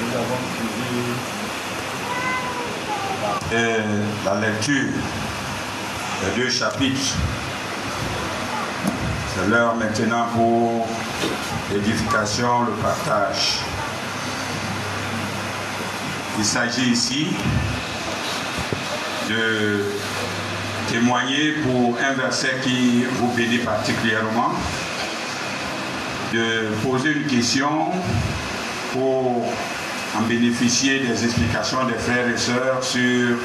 nous avons suivi et la lecture des deux chapitres. C'est l'heure maintenant pour l'édification, le partage. Il s'agit ici de témoigner pour un verset qui vous bénit particulièrement, de poser une question pour bénéficier des explications des frères et sœurs sur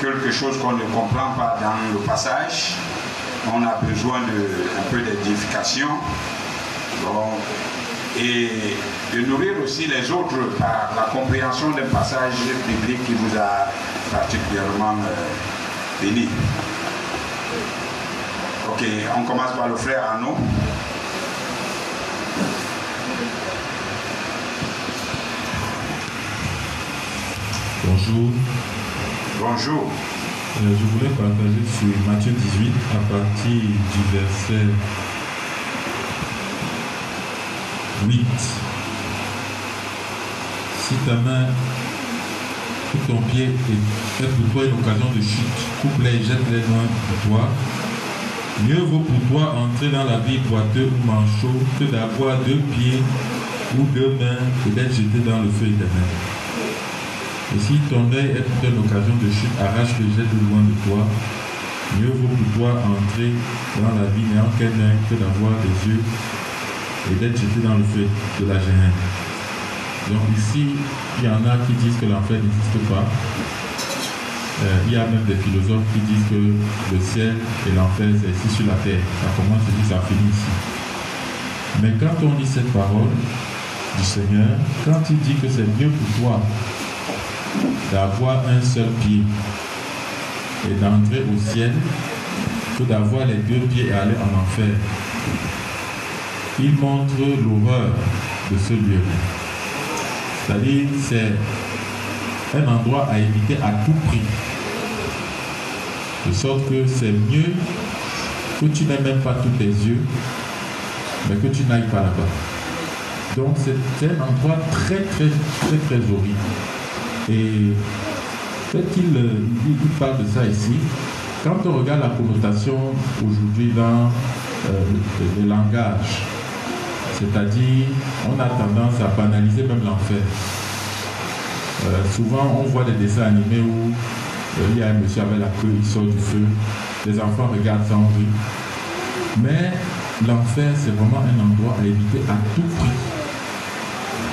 quelque chose qu'on ne comprend pas dans le passage. On a besoin de un peu d'édification. et de nourrir aussi les autres par la compréhension d'un passage biblique qui vous a particulièrement euh, béni. Ok, on commence par le frère Arnaud. Bonjour. Bonjour. Euh, je voulais partager sur Matthieu 18 à partir du verset 8. Si ta main ou ton pied est, est pour toi une occasion de chute, coupe-les et jette-les loin de toi. Mieux vaut pour toi entrer dans la vie boiteux ou manchot que d'avoir deux pieds ou deux mains et d'être jeté dans le feu éternel. Et si ton œil est une occasion de chute, arrache-le, jette loin de toi. Mieux vaut pour toi entrer dans la vie n'ayant qu'un œil que d'avoir des yeux et d'être jeté dans le feu de la gêne. Donc ici, il y en a qui disent que l'enfer n'existe pas. Euh, il y a même des philosophes qui disent que le ciel et l'enfer, c'est ici sur la terre. Ça commence ici, ça finit ici. Mais quand on lit cette parole du Seigneur, quand il dit que c'est mieux pour toi d'avoir un seul pied et d'entrer au ciel que d'avoir les deux pieds et aller en enfer, il montre l'horreur de ce lieu. C'est-à-dire, c'est un endroit à éviter à tout prix. De sorte que c'est mieux que tu n'aies même pas tous tes yeux, mais que tu n'ailles pas là-bas. Donc c'est un endroit très très très très horrible. Et peut-être qu'il il parle de ça ici. Quand on regarde la connotation aujourd'hui dans euh, le, langage, c'est-à-dire, on a tendance à banaliser même l'enfer. Euh, souvent, on voit des dessins animés où euh, il y a un monsieur avec la queue, il sort du feu, les enfants regardent sans rire. Mais l'enfer, c'est vraiment un endroit à éviter à tout prix.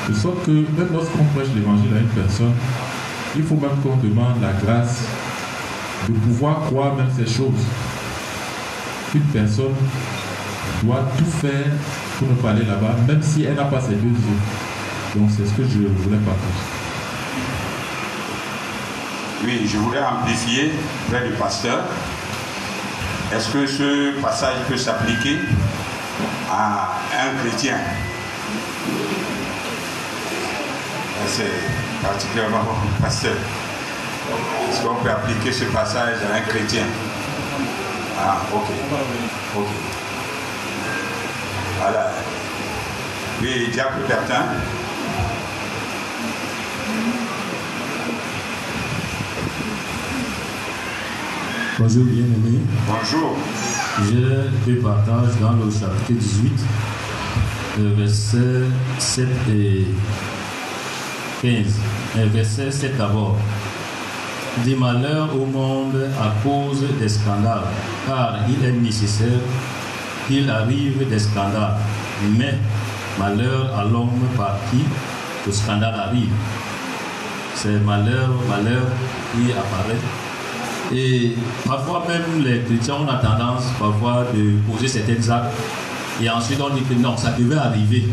De sorte que même lorsqu'on prêche l'évangile à une personne, il faut même qu'on demande la grâce de pouvoir croire même ces choses. Une personne doit tout faire pour ne pas aller là-bas, même si elle n'a pas ses deux yeux. Donc c'est ce que je voulais partager. Oui, je voulais amplifier près du pasteur. Est-ce que ce passage peut s'appliquer à un chrétien? C'est particulièrement pasteur. Est-ce qu'on peut appliquer ce passage à un chrétien? Ah, ok. Ok. Voilà. Oui, Diable Bertin. Bonjour bien-aimé. Bonjour. Je te partage dans le chapitre 18, versets 7 et 15. Un verset 7 d'abord. Des malheurs au monde à cause des scandales, car il est nécessaire qu'il arrive des scandales. Mais malheur à l'homme par qui le scandale arrive. C'est malheur, malheur qui apparaît. Et parfois même les chrétiens ont la tendance parfois de poser certains actes et ensuite on dit que non, ça devait arriver.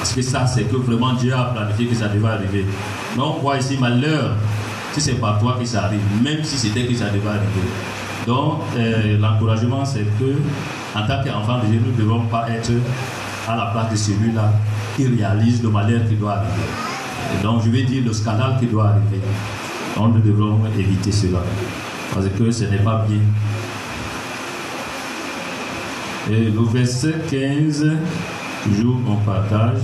Parce que ça, c'est que vraiment Dieu a planifié que ça devait arriver. Mais on voit ici malheur, si c'est pas toi que ça arrive, même si c'était que ça devait arriver. Donc, euh, l'encouragement, c'est que, en tant qu'enfant de Dieu, nous ne devons pas être à la place de celui-là qui réalise le malheur qui doit arriver. Et donc, je vais dire le scandale qui doit arriver. Donc, nous devons éviter cela. Parce que ce n'est pas bien. Et le verset 15, toujours on partage.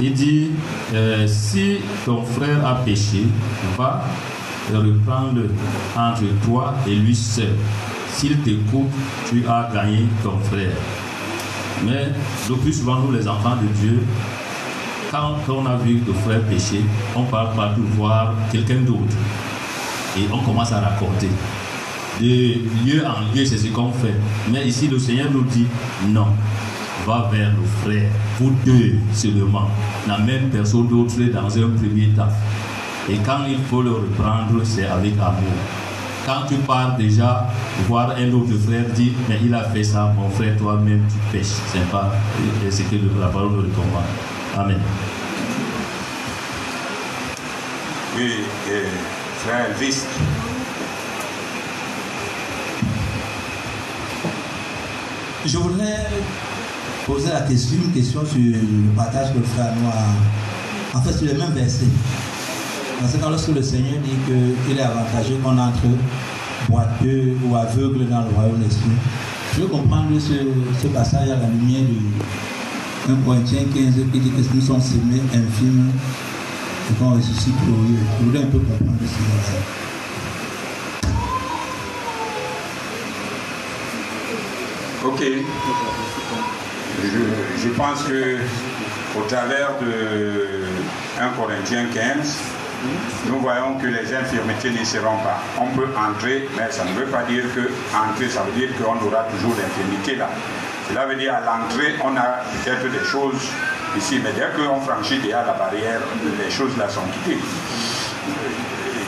Il dit, euh, si ton frère a péché, va reprendre entre toi et lui seul. S'il t'écoute, tu as gagné ton frère. Mais le plus souvent, nous les enfants de Dieu, quand on a vu le frère pécher, on part partout voir quelqu'un d'autre. Et on commence à raconter. De lieu en lieu, c'est ce qu'on fait. Mais ici, le Seigneur nous dit non. Va vers le frère, vous deux seulement. La même personne d'autre dans un premier temps. Et quand il faut le reprendre, c'est avec amour. Quand tu pars déjà voir un autre frère, dit, mais il a fait ça, mon frère, toi-même, tu pêches. C'est pas ce que la parole nous recommande. Amen. Oui, frère Elvis. Je voudrais poser la question, une question sur le partage que le frère Noir. En fait, sur le même verset. Parce que lorsque le Seigneur dit qu'il est avantageux qu'on entre boiteux ou aveugle dans le royaume des cieux, je veux comprendre ce, ce passage à la lumière de 1 Corinthiens 15 qui dit que nous sommes semés infimes et qu'on ressuscite glorieux. Je voudrais un peu comprendre ce verset. Ok. Je, pense que au travers de 1 Corinthiens 15, nous voyons que les infirmités ne seront pas. On peut entrer, mais ça ne veut pas dire que entrer, ça veut dire qu'on aura toujours l'infirmité là. Cela veut dire à l'entrée, on a peut-être des choses ici, mais dès qu'on franchit déjà la barrière, les choses là sont quittées.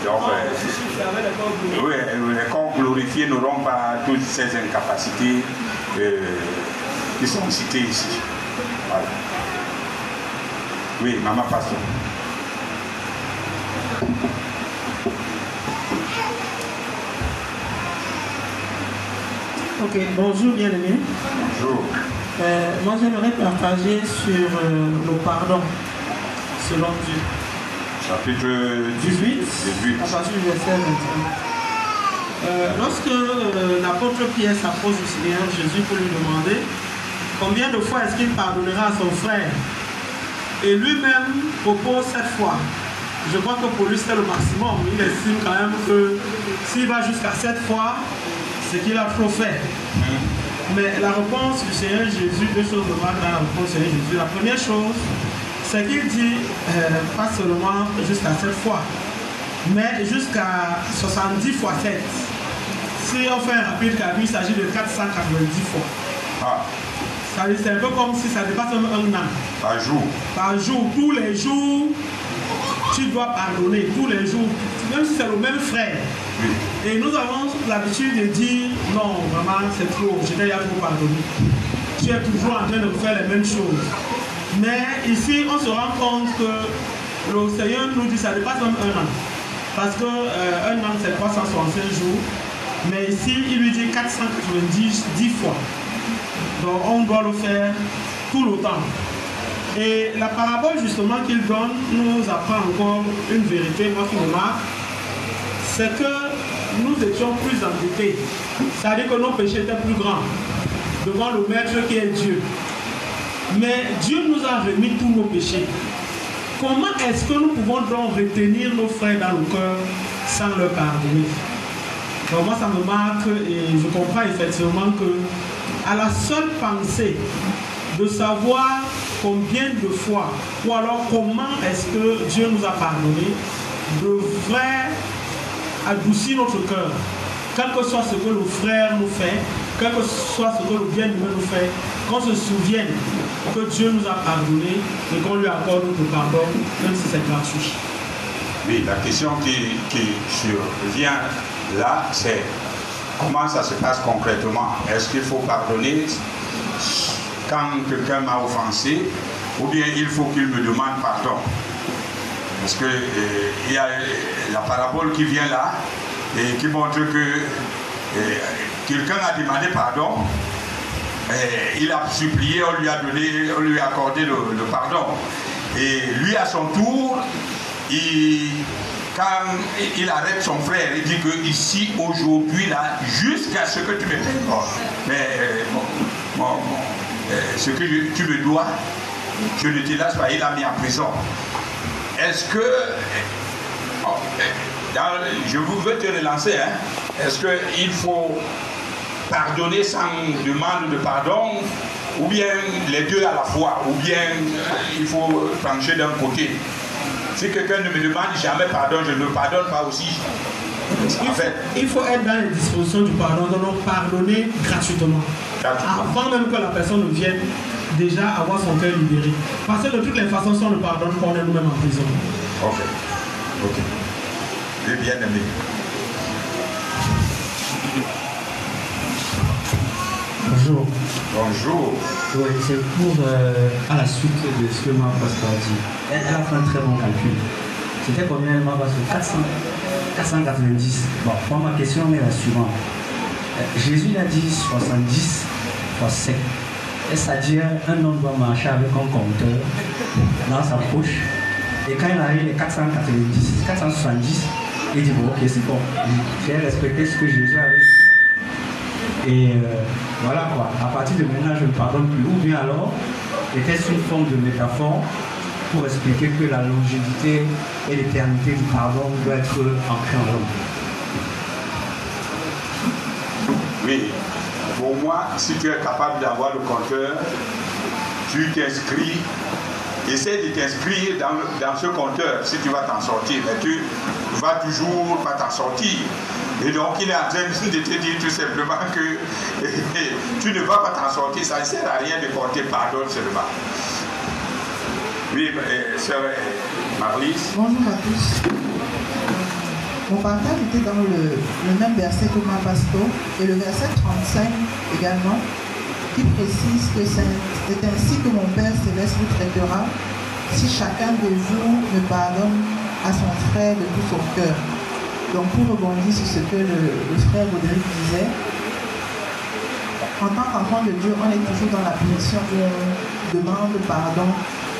Donc, euh, oui, les corps glorifiés n'auront pas toutes ces incapacités euh, qui sont citées ici. Voilà. Oui, maman pasteur. Ok, bonjour bien-aimé. Bonjour. Euh, moi j'aimerais partager sur euh, le pardon, selon Dieu. Chapitre 18, 18. à partir du verset 21. Euh, lorsque euh, l'apôtre Pierre s'approche du Seigneur Jésus pour lui demander combien de fois est-ce qu'il pardonnera à son frère, et lui-même propose cette fois. Je crois que pour lui c'est le maximum. Il estime quand même que s'il va jusqu'à cette fois, c'est qu'il a trop fait. Mais la réponse du Seigneur Jésus, deux choses de voir dans la réponse du Seigneur Jésus. La première chose, c'est qu'il dit euh, pas seulement jusqu'à cette fois, mais jusqu'à 70 fois 7. Si on fait un rapide calcul, il s'agit de 490 fois. Ah, C'est un peu comme si ça dépasse même un an. par jour. Par jour, tous les jours, tu dois pardonner, tous les jours, même si c'est le même frère. Oui. Et nous avons l'habitude de dire non, vraiment c'est trop, je t'ai déjà trop pardonné. Tu es toujours en train de faire les mêmes choses. Mais ici, on se rend compte que le Seigneur nous dit ça dépasse même un an. Parce que euh, un an c'est 365 jours. Mais ici, il lui dit 490 10 fois. Donc on doit le faire tout le temps. Et la parabole justement qu'il donne nous apprend encore une vérité, moi qui me marque, c'est que nous étions plus endettés. C'est-à-dire que nos péchés étaient plus grands devant le Maître qui est Dieu. Mais Dieu nous a remis tous nos péchés. Comment est-ce que nous pouvons donc retenir nos frères dans le cœur sans leur pardonner? Donc moi ça me marque et je comprends effectivement que à la seule pensée de savoir combien de fois ou alors comment est-ce que Dieu nous a pardonné devrait adoucir notre cœur. Quel que soit ce que le frère nous fait, quel que soit ce que le bien-aimé nous fait, qu'on se souvienne que Dieu nous a pardonné et qu'on lui accorde notre pardon, même si c'est gratuit. Oui, la question qui, qui survient là, c'est comment ça se passe concrètement? Est-ce qu'il faut pardonner quand quelqu'un m'a offensé ou bien il faut qu'il me demande pardon? Parce que euh, il y a la parabole qui vient là et qui montre que euh, quelqu'un a demandé pardon, il a supplié, on lui a donné, on lui a accordé le pardon. Et lui à son tour, il, quand il arrête son frère, il dit que ici, aujourd'hui, là, jusqu'à ce que tu me bon, mais euh, bon, euh, ce que je- tu me dois, je ne te lâche pas, il l'a mis en prison. Est-ce que, oh, je veux te relancer, hein? est-ce qu'il faut pardonner sans demande de pardon, ou bien les deux à la fois, ou bien euh, il faut pencher d'un côté? Si quelqu'un ne me demande jamais pardon, je ne pardonne pas aussi. Il, fait, il faut être dans les dispositions du pardon, donc pardonner gratuitement. Avant même que la personne ne vienne déjà avoir son cœur libéré. Parce que de toutes les façons, si on ne pardonne pas, on est nous-mêmes en prison. Ok. Ok. Le bien aimé. Bonjour. Bonjour. Oui, c'est pour euh, à la suite de ce que ma pasteur a dit. Elle, a fait un très bon calcul. C'était combien ma pasteur 400, 490. Bon, moi ma question est la suivante. Euh, Jésus a dit 70 fois 7. C'est-à-dire un homme doit marcher avec un compteur dans sa poche? Et quand il arrive les 490, 470, il dit bon ok c'est bon. J'ai respecté ce que Jésus avait dit. Et euh, voilà quoi. À partir de maintenant, je ne pardonne plus. Ou bien alors, était-ce une forme de métaphore pour expliquer que la longévité et l'éternité du pardon doivent être ancrées en l'homme Oui. Pour moi, si tu es capable d'avoir le compteur, tu t'inscris, essaie de t'inscrire dans, ce compteur si tu vas t'en sortir. Mais tu vas toujours pas t'en sortir. Et donc, il est en train de te dire tout simplement que tu ne vas pas t'en sortir. Ça ne sert à rien de compter pardon seulement. Oui, euh, sœur Marlise. Bonjour à tous. Mon partage était dans le, même verset que ma pasteur et le verset 35 également, qui précise que c'est ainsi que mon Père céleste vous traitera si chacun de vous me pardonne à son frère de tout son cœur. Donc pour rebondir sur ce que le, frère Rodrigue disait, en tant qu'enfant de Dieu, on est toujours dans la position où on demande pardon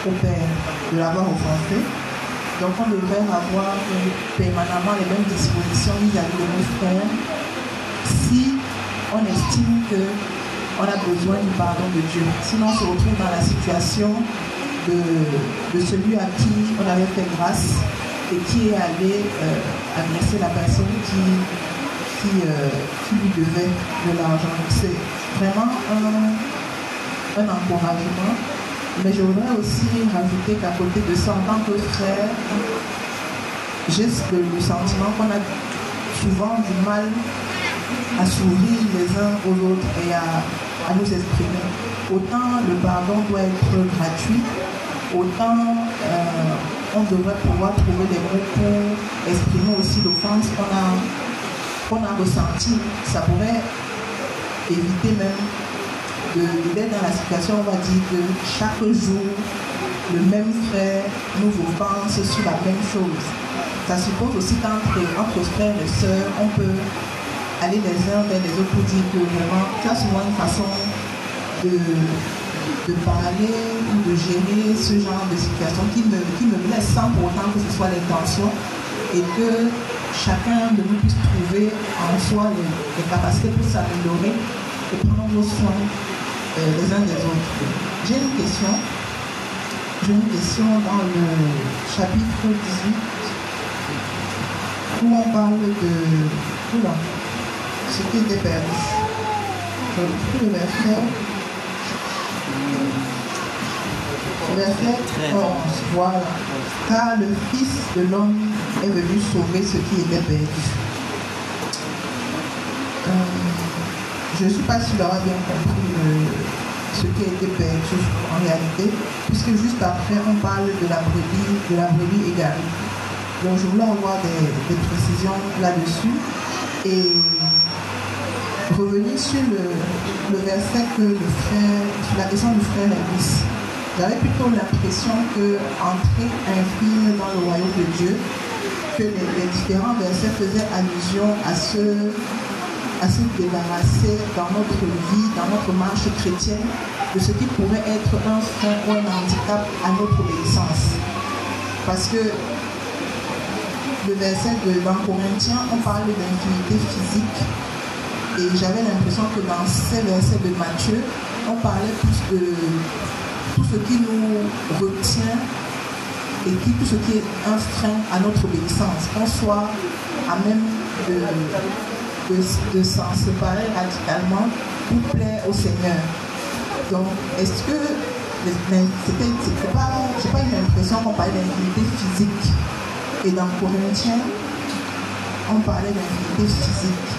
au Père de l'avoir offensé. Donc on devrait avoir permanemment les mêmes dispositions vis-à-vis de nos frères si on estime qu'on a besoin du pardon de Dieu. Sinon on se retrouve dans la situation de, celui à qui on avait fait grâce et qui est allé euh, la personne qui, euh, qui, lui devait de l'argent. C'est vraiment un, encouragement mais je voudrais aussi rajouter qu'à côté de ça, en tant que frère, j'ai le sentiment qu'on a souvent du mal à sourire les uns aux autres et à, nous exprimer. Autant le pardon doit être gratuit, autant euh, on devrait pouvoir trouver des mots pour exprimer aussi l'offense qu'on a, a ressentie. Ça pourrait éviter même d'être dans la situation, on va dire que chaque jour, le même frère nous pense sur la même chose. Ça suppose aussi qu'entre entre frères et sœurs, on peut aller les uns vers les autres pour dire que vraiment, ça souvent une façon de, de parler ou de gérer ce genre de situation qui me, qui me blesse sans pour autant que ce soit l'intention et que chacun de nous puisse trouver en soi les, capacités pour s'améliorer et prendre soin euh, les uns des autres. J'ai une question. J'ai une question dans le chapitre 18 où on parle de oula, ce qui était perdu. Je le. Verset 11, voilà. Car le Fils de l'homme est venu sauver ce qui était perdu. Euh, je ne suis pas sûre d'avoir bien compris ce qui a été perdu en réalité, puisque juste après, on parle de la brebis, de la brebis égarée. Donc je voulais avoir des, précisions là-dessus et revenir sur le, verset que le frère, sur la question du frère Elvis. J'avais plutôt l'impression que entrer infime dans le royaume de Dieu, que les, les différents versets faisaient allusion à ce à se débarrasser dans notre vie, dans notre marche chrétienne, de ce qui pourrait être un frein ou un handicap à notre obéissance. Parce que le verset de dans Corinthiens, on parle d'infinité physique. Et j'avais l'impression que dans ces versets de Matthieu, on parlait plus de, tout ce qui nous retient et qui, tout ce qui est un frein à notre obéissance, qu'on soit à même de, de, s'en séparer radicalement pour plaire au Seigneur. Donc, est-ce que c'était pas, j'ai pas eu l'impression qu'on parlait d'infinité physique. Et dans Corinthiens, on parlait d'infinité physique.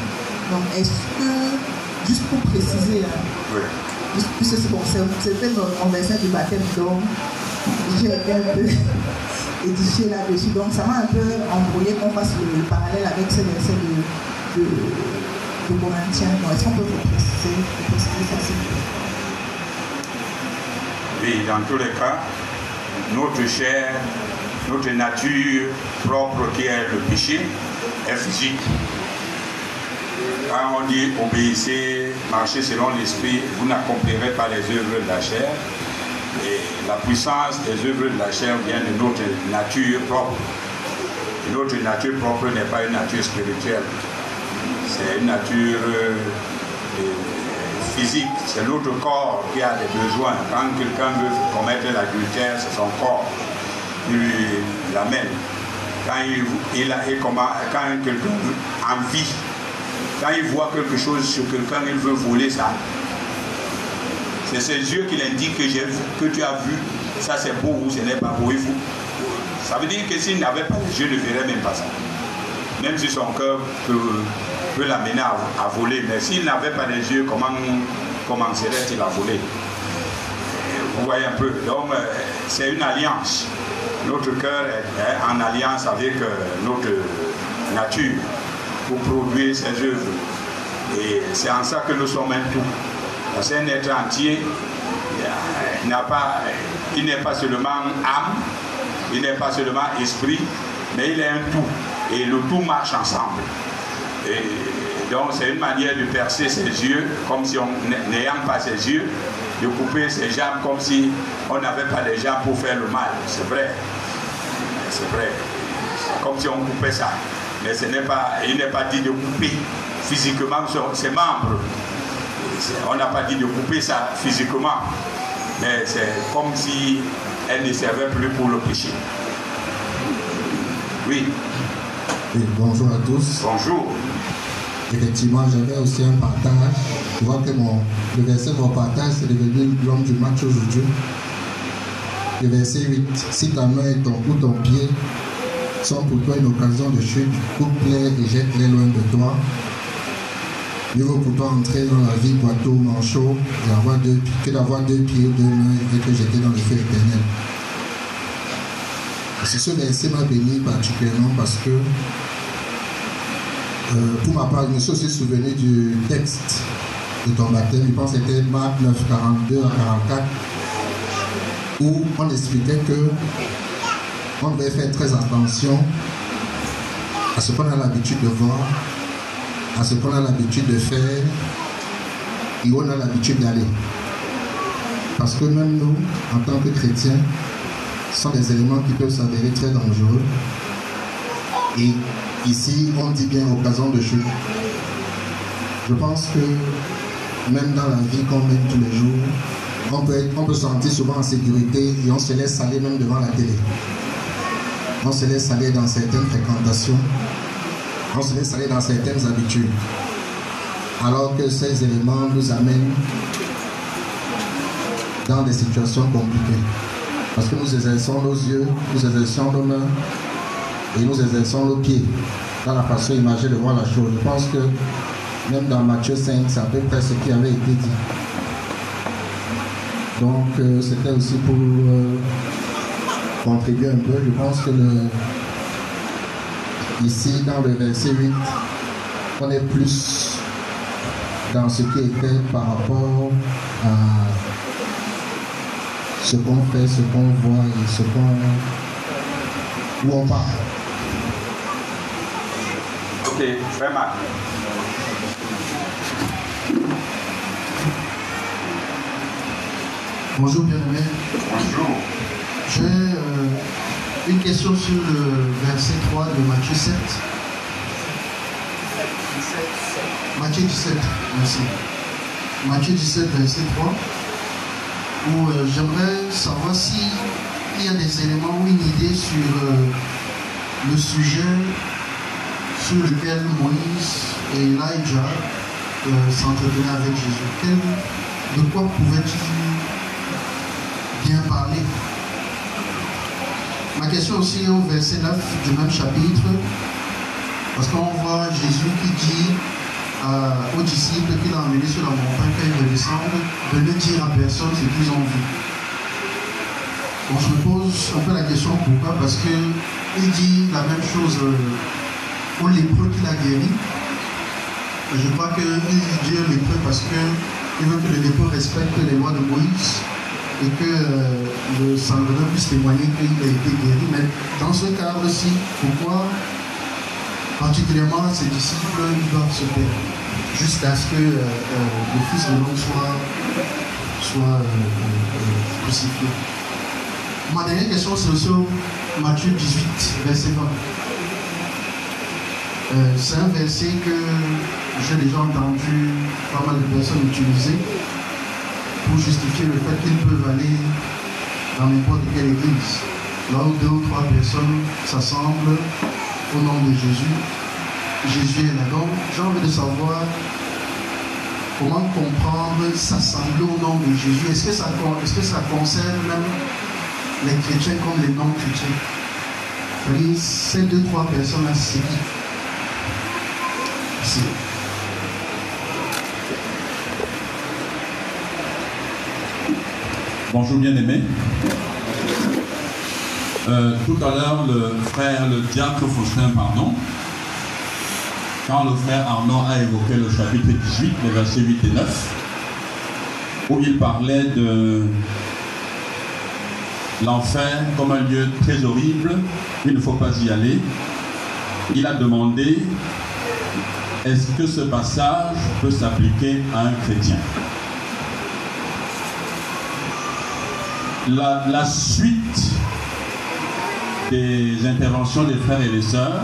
Donc, est-ce que, juste pour préciser, hein, puisque c'était mon verset du baptême, donc j'ai un peu édifié là-dessus. Donc, ça m'a un peu embrouillé qu'on fasse le, parallèle avec ce verset de, de, de Corinthiens. Est-ce qu'on peut vous préciser, ça, oui, dans tous les cas, notre chair, notre nature propre qui est le péché, est physique. Quand on dit obéissez, marchez selon l'esprit, vous n'accomplirez pas les œuvres de la chair. Et la puissance des œuvres de la chair vient de notre nature propre. notre nature propre n'est pas une nature spirituelle. C'est une nature euh, physique, c'est notre corps qui a des besoins. Quand quelqu'un veut commettre l'adultère, c'est son corps qui l'amène. Quand, il, il quand quelqu'un envie, quand il voit quelque chose sur quelqu'un, il veut voler ça. C'est ses yeux qui l'indiquent que, que tu as vu, ça c'est beau ou ce n'est pas beau. Il faut, ça veut dire que s'il n'avait pas les yeux, ne verrait même pas ça. Même si son cœur peut l'amener à, voler. Mais s'il n'avait pas les yeux, comment commencerait-il à voler? Vous voyez un peu. Donc, euh, c'est une alliance. Notre cœur est, en alliance avec euh, notre nature pour produire ses œuvres. Et c'est en ça que nous sommes un tout. Parce qu'un être entier, il n'est pas, pas seulement âme, il n'est pas seulement esprit, mais il est un tout. Et le tout marche ensemble. Et donc c'est une manière de percer ses yeux, comme si on n'ayant pas ses yeux, de couper ses jambes comme si on n'avait pas les jambes pour faire le mal. C'est vrai. C'est vrai. Comme si on coupait ça. Mais ce n'est pas, il n'est pas dit de couper physiquement ses membres. On n'a pas dit de couper ça physiquement. Mais c'est comme si elle ne servait plus pour le péché. Oui. bonjour à tous. Bonjour. Effectivement, j'avais aussi un partage. Je vois que mon, le verset de mon partage, c'est devenu l'homme du match aujourd'hui. Le verset 8. Si ta main et ton, ou ton pied sont pour toi une occasion de chute, coupe-les et jette-les loin de toi. Mieux vaut pour toi entrer dans la vie boiteau, manchot, que d'avoir deux pieds, deux mains et que jeter dans le feu éternel. Ce verset m'a béni particulièrement parce que euh, pour ma part, je me suis aussi souvenu du texte de ton baptême. Je pense que c'était Marc 9, 42 à 44, où on expliquait que on devait faire très attention à ce qu'on a l'habitude de voir, à ce qu'on a l'habitude de faire et où on a l'habitude d'aller. Parce que même nous, en tant que chrétiens, sont des éléments qui peuvent s'avérer très dangereux. Et Ici, on dit bien occasion de chute. Je pense que même dans la vie qu'on mène tous les jours, on peut, on peut se sentir souvent en sécurité et on se laisse aller même devant la télé. On se laisse aller dans certaines fréquentations. On se laisse aller dans certaines habitudes. Alors que ces éléments nous amènent dans des situations compliquées. Parce que nous exerçons nos yeux, nous exerçons nos mains, et nous exerçons nos pieds dans la façon imagée de voir la chose. Je pense que même dans Matthieu 5, c'est à peu près ce qui avait été dit. Donc euh, c'était aussi pour euh, contribuer un peu. Je pense que le, ici, dans le verset 8, on est plus dans ce qui était par rapport à ce qu'on fait, ce qu'on voit et ce qu'on où on parle. vraiment. Bonjour bien-aimé. Bonjour. Euh, question sur le verset 3 de Matthieu 7. Matthieu 17, merci. Matthieu 17, verset 3. où euh, j'aimerais savoir s'il y a des éléments ou une idée sur euh, le sujet sur lequel Moïse et Elijah euh, s'entretenaient avec Jésus. De quoi pouvait-il bien parler Ma question aussi est au verset 9 du même chapitre, parce qu'on voit Jésus qui dit à- aux disciples qu'il a emmenés sur la montagne quand ils redescendent de ne dire à personne ce qu'ils ont vu. On se pose un peu la question pourquoi? Parce qu'il dit la même chose euh, aux lépreux qu'il a guéris. Je crois qu'il dit aux lépreux parce qu'il veut que les lépreux respectent les lois de Moïse et que euh, le sangreneur puisse témoigner qu'il a été guéri. Mais dans ce cadre-ci, pourquoi particulièrement ses disciples doivent se taire? Jusqu'à ce que euh, euh, le Fils de l'homme soit, soit euh, crucifié. Ma dernière question, c'est sur Matthieu 18, verset 20. Euh, c'est un verset que j'ai déjà entendu pas mal de personnes utiliser pour justifier le fait qu'ils peuvent aller dans n'importe quelle église. Là où deux ou trois personnes s'assemblent au nom de Jésus, Jésus est là. Donc, j'ai envie de savoir comment comprendre s'assembler au nom de Jésus. Est-ce que, ça, est-ce que ça concerne même les chrétiens comme les non-chrétiens? C'est-à-dire, ces deux, trois personnes-là, c'est Bonjour bien-aimés. Euh, tout à l'heure, le frère, le diacre Faustin, pardon, quand le frère Arnaud a évoqué le chapitre 18, les versets 8 et 9, où il parlait de l'enfer comme un lieu très horrible, il ne faut pas y aller, il a demandé est-ce que ce passage peut s'appliquer à un chrétien? La, suite des interventions des frères et des sœurs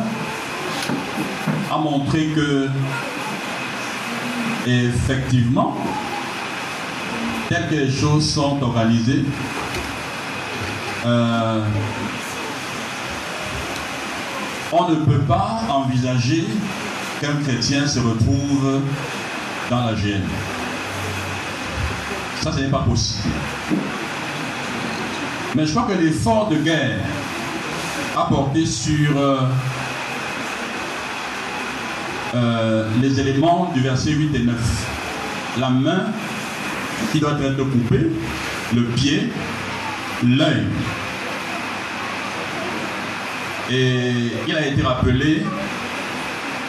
a montré que effectivement, telles que les choses sont organisées, euh, on ne peut pas envisager qu'un chrétien se retrouve dans la gêne. Ça, ce n'est pas possible. Mais je crois que l'effort de guerre a porté sur euh, euh, les éléments du verset 8 et 9. La main qui doit être coupée, le pied, l'œil. Et il a été rappelé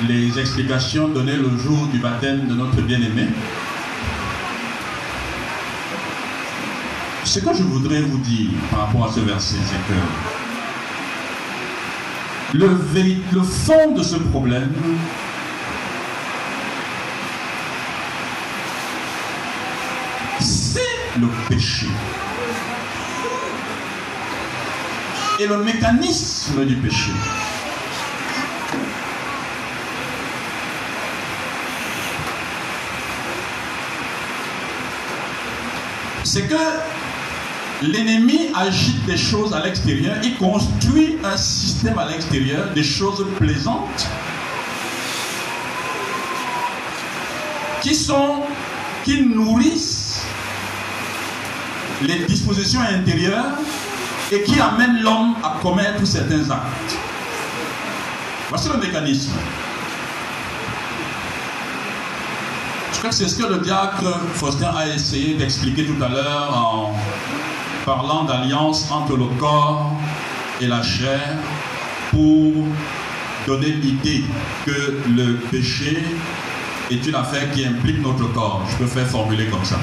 les explications données le jour du baptême de notre bien-aimé. Ce que je voudrais vous dire par rapport à ce verset, c'est que le, le fond de ce problème, c'est le péché. Et le mécanisme du péché. C'est que l'ennemi agite des choses à l'extérieur, il construit un système à l'extérieur, des choses plaisantes, qui sont, qui nourrissent les dispositions intérieures et qui amènent l'homme à commettre certains actes. Voici le mécanisme. Je crois que c'est ce que le diacre Faustin a essayé d'expliquer tout à l'heure en parlant d'alliance entre le corps et la chair pour donner l'idée que le péché est une affaire qui implique notre corps. Je peux faire formuler comme ça.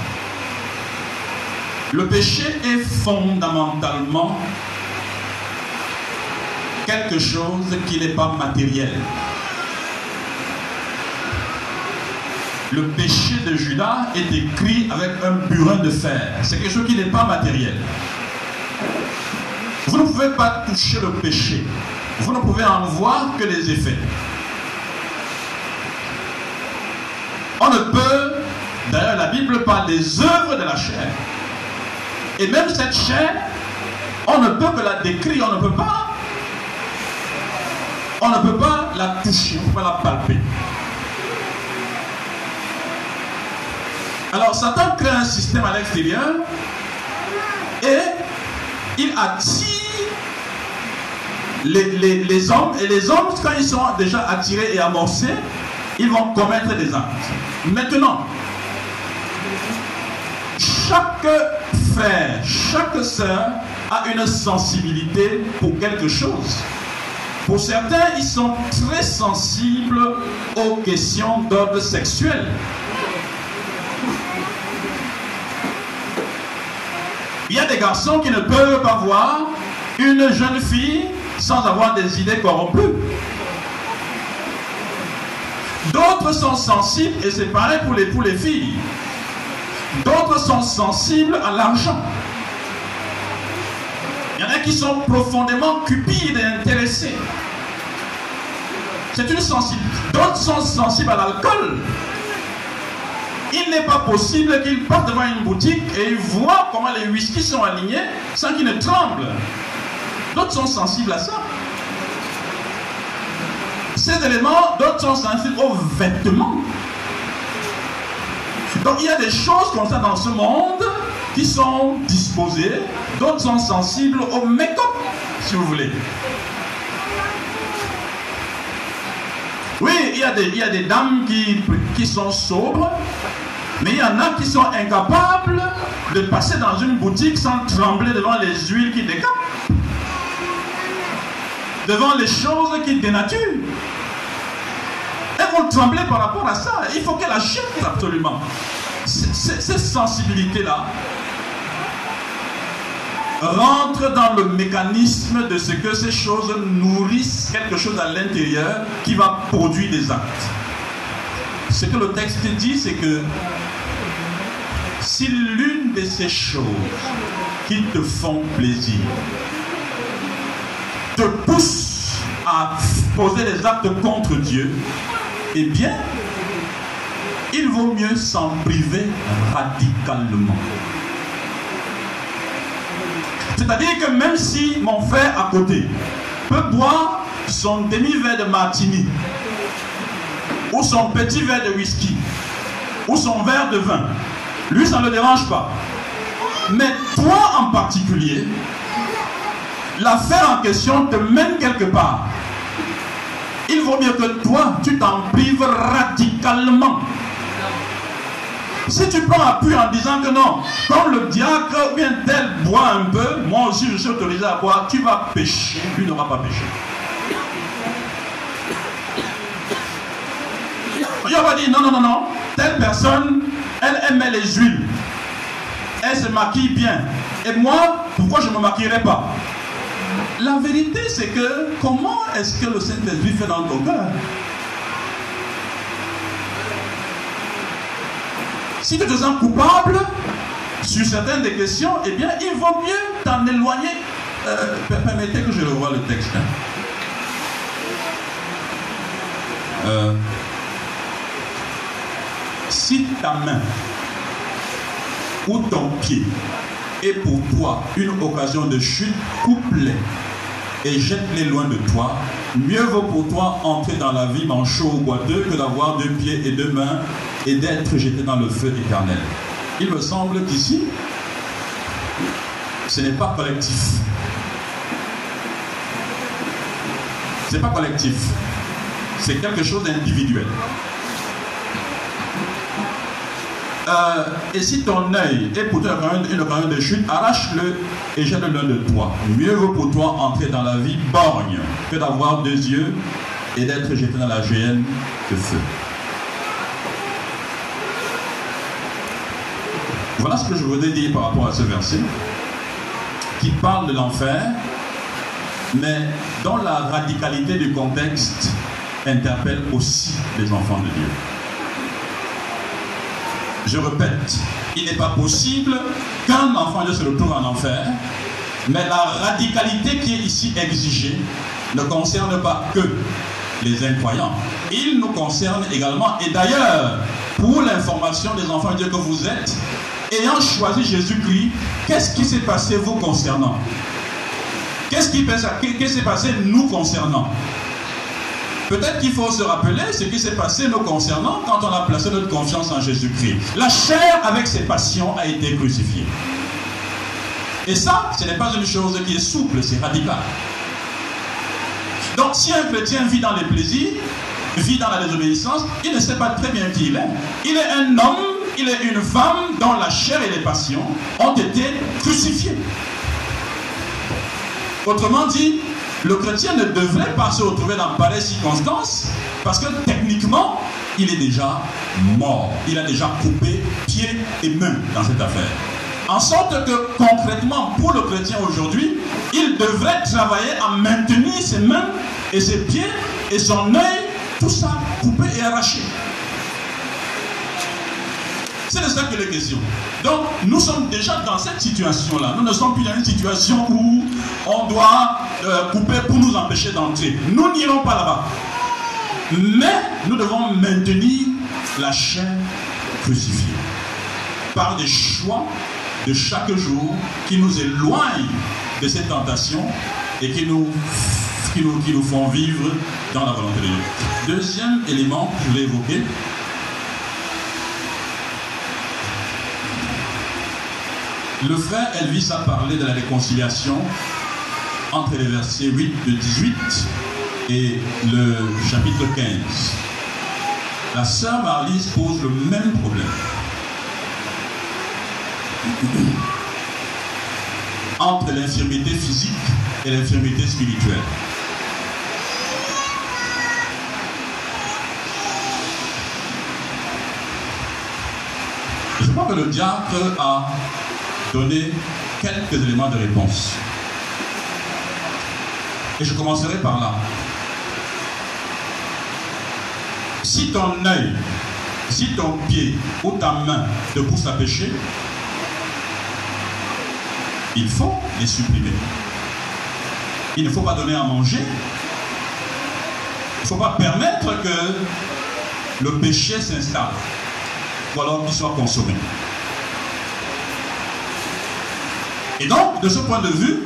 Le péché est fondamentalement quelque chose qui n'est pas matériel. Le péché de Judas est écrit avec un burin de fer. C'est quelque chose qui n'est pas matériel. Vous ne pouvez pas toucher le péché. Vous ne pouvez en voir que les effets. On ne peut, d'ailleurs la Bible parle des œuvres de la chair. Et même cette chair, on ne peut que la décrire, on ne peut pas. On ne peut pas la toucher, on ne peut pas la palper. Alors Satan crée un système à l'extérieur et il attire les, hommes. Et les hommes, quand ils sont déjà attirés et amorcés, ils vont commettre des actes. Maintenant, chaque frère, chaque sœur a une sensibilité pour quelque chose. Pour certains, ils sont très sensibles aux questions d'ordre sexuel. Il y a des garçons qui ne peuvent pas voir une jeune fille sans avoir des idées corrompues. D'autres sont sensibles, et c'est pareil pour les, pour les filles. D'autres sont sensibles à l'argent. Il y en a qui sont profondément cupides et intéressés. C'est une sensibilité. D'autres sont sensibles à l'alcool. Il n'est pas possible qu'ils partent devant une boutique et ils voient comment les whiskies sont alignés sans qu'ils ne tremblent. D'autres sont sensibles à ça. Ces éléments, d'autres sont sensibles aux vêtements. Donc il y a des choses comme ça dans ce monde qui sont disposées, d'autres sont sensibles au make-up, si vous voulez. Oui, il y a des, il y a des dames qui, qui sont sobres, mais il y en a qui sont incapables de passer dans une boutique sans trembler devant les huiles qui décapent, devant les choses qui dénaturent. Elles vont trembler par rapport à ça. Il faut qu'elles achètent absolument. Cette sensibilité-là rentre dans le mécanisme de ce que ces choses nourrissent quelque chose à l'intérieur qui va produire des actes. Ce que le texte dit, c'est que si l'une de ces choses qui te font plaisir te pousse à poser des actes contre Dieu, eh bien, il vaut mieux s'en priver radicalement. C'est-à-dire que même si mon frère à côté peut boire son demi-verre de martini, ou son petit verre de whisky, ou son verre de vin, lui, ça ne le dérange pas. Mais toi en particulier, l'affaire en question te mène quelque part. Il vaut mieux que toi, tu t'en prives radicalement. Si tu prends appui en disant que non, quand le diacre ou bien tel boit un peu, moi aussi je suis autorisé à boire, tu vas pécher, lui n'aura pas péché. Il va dire non, non, non, non, telle personne, elle aimait les huiles. Elle se maquille bien. Et moi, pourquoi je ne me maquillerai pas? La vérité, c'est que comment est-ce que le Saint-Esprit fait dans ton cœur? Si tu te sens coupable sur certaines des questions, eh bien, il vaut mieux t'en éloigner. Euh, permettez que je revoie le texte. Hein. Euh, si ta main ou ton pied est pour toi une occasion de chute, coupe-les et jette-les loin de toi. Mieux vaut pour toi entrer dans la vie manchot ou boiteux que d'avoir deux pieds et deux mains et d'être jeté dans le feu éternel. Il me semble qu'ici, ce n'est pas collectif. Ce n'est pas collectif. C'est quelque chose d'individuel. Euh, et si ton œil est pour toi une occasion de chute, arrache-le et jette-le de toi. Mieux vaut pour toi entrer dans la vie borgne que d'avoir deux yeux et d'être jeté dans la géhenne de feu. Voilà ce que je voudrais dire par rapport à ce verset qui parle de l'enfer, mais dont la radicalité du contexte interpelle aussi les enfants de Dieu. Je répète, il n'est pas possible qu'un enfant de se retrouve en enfer, mais la radicalité qui est ici exigée ne concerne pas que les incroyants. Il nous concerne également. Et d'ailleurs, pour l'information des enfants de Dieu que vous êtes, ayant choisi Jésus-Christ, qu'est-ce qui s'est passé vous concernant? Qu'est-ce qui s'est passé nous concernant? Peut-être qu'il faut se rappeler ce qui s'est passé nous concernant quand on a placé notre confiance en Jésus-Christ. La chair avec ses passions a été crucifiée. Et ça, ce n'est pas une chose qui est souple, c'est radical. Donc si un chrétien vit dans les plaisirs, vit dans la désobéissance, il ne sait pas très bien qui il est. Il est un homme, il est une femme dont la chair et les passions ont été crucifiées. Autrement dit, le chrétien ne devrait pas se retrouver dans pareilles circonstances parce que techniquement, il est déjà mort. Il a déjà coupé pieds et mains dans cette affaire. En sorte que concrètement, pour le chrétien aujourd'hui, il devrait travailler à maintenir ses mains et ses pieds et son œil, tout ça coupé et arraché. C'est de ça qu'il est question. Donc, nous sommes déjà dans cette situation-là. Nous ne sommes plus dans une situation où on doit euh, couper pour nous empêcher d'entrer. Nous n'irons pas là-bas. Mais nous devons maintenir la chair crucifiée par des choix de chaque jour qui nous éloignent de cette tentation et qui nous, qui nous, qui nous font vivre dans la volonté de Dieu. Deuxième élément que je voulais évoquer, Le frère Elvis a parlé de la réconciliation entre les versets 8 de 18 et le chapitre 15. La sœur Marlise pose le même problème. Entre l'infirmité physique et l'infirmité spirituelle. Je crois que le diable a donner quelques éléments de réponse. Et je commencerai par là. Si ton œil, si ton pied ou ta main te pousse à pécher, il faut les supprimer. Il ne faut pas donner à manger. Il ne faut pas permettre que le péché s'installe ou alors qu'il soit consommé. Et donc, de ce point de vue,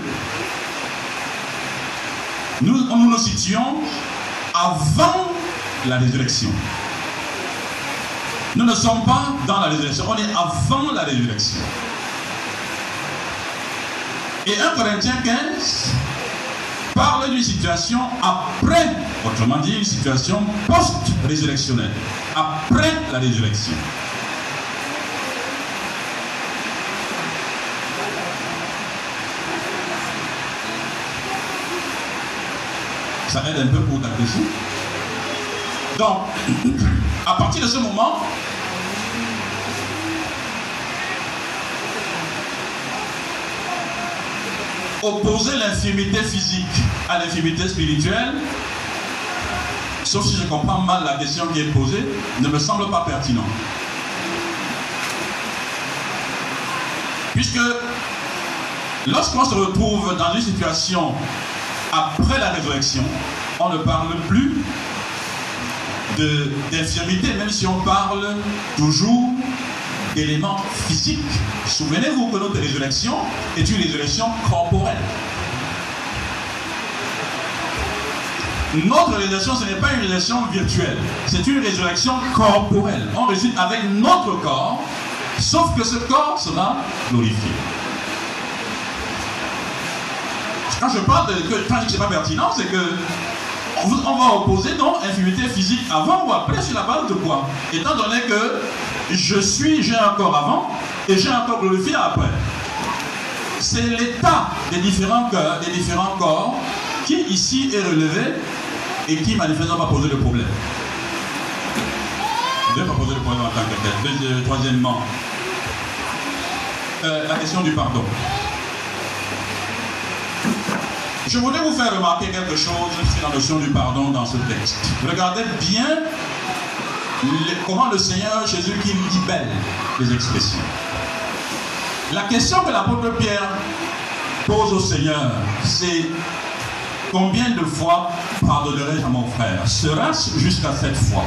nous nous, situons avant la résurrection. Nous ne sommes pas dans la résurrection, on est avant la résurrection. Et 1 Corinthiens 15 parle d'une situation après, autrement dit une situation post-résurrectionnelle, après la résurrection. Ça aide un peu pour ta question. Donc, à partir de ce moment, opposer l'infirmité physique à l'infirmité spirituelle, sauf si je comprends mal la question qui est posée, ne me semble pas pertinent. Puisque lorsqu'on se retrouve dans une situation après la résurrection, on ne parle plus d'infirmité, même si on parle toujours d'éléments physiques. Souvenez-vous que notre résurrection est une résurrection corporelle. Notre résurrection, ce n'est pas une résurrection virtuelle, c'est une résurrection corporelle. On résulte avec notre corps, sauf que ce corps sera glorifié. Quand je parle de que, quand je pas pertinent, c'est que on, va opposer donc infimité physique avant ou après sur la base de quoi Étant donné que je suis, j'ai un corps avant et j'ai un corps glorifié après. C'est l'état des différents, cœurs, des différents corps qui ici est relevé et qui manifestement va poser le problème. Ne pas poser le problème en tant que tel. Troisièmement, euh, la question du pardon. Je voudrais vous faire remarquer quelque chose sur la notion du pardon dans ce texte. Regardez bien comment le Seigneur Jésus qui libelle les expressions. La question que l'apôtre Pierre pose au Seigneur, c'est combien de fois pardonnerai-je à mon frère? Sera-ce jusqu'à cette fois?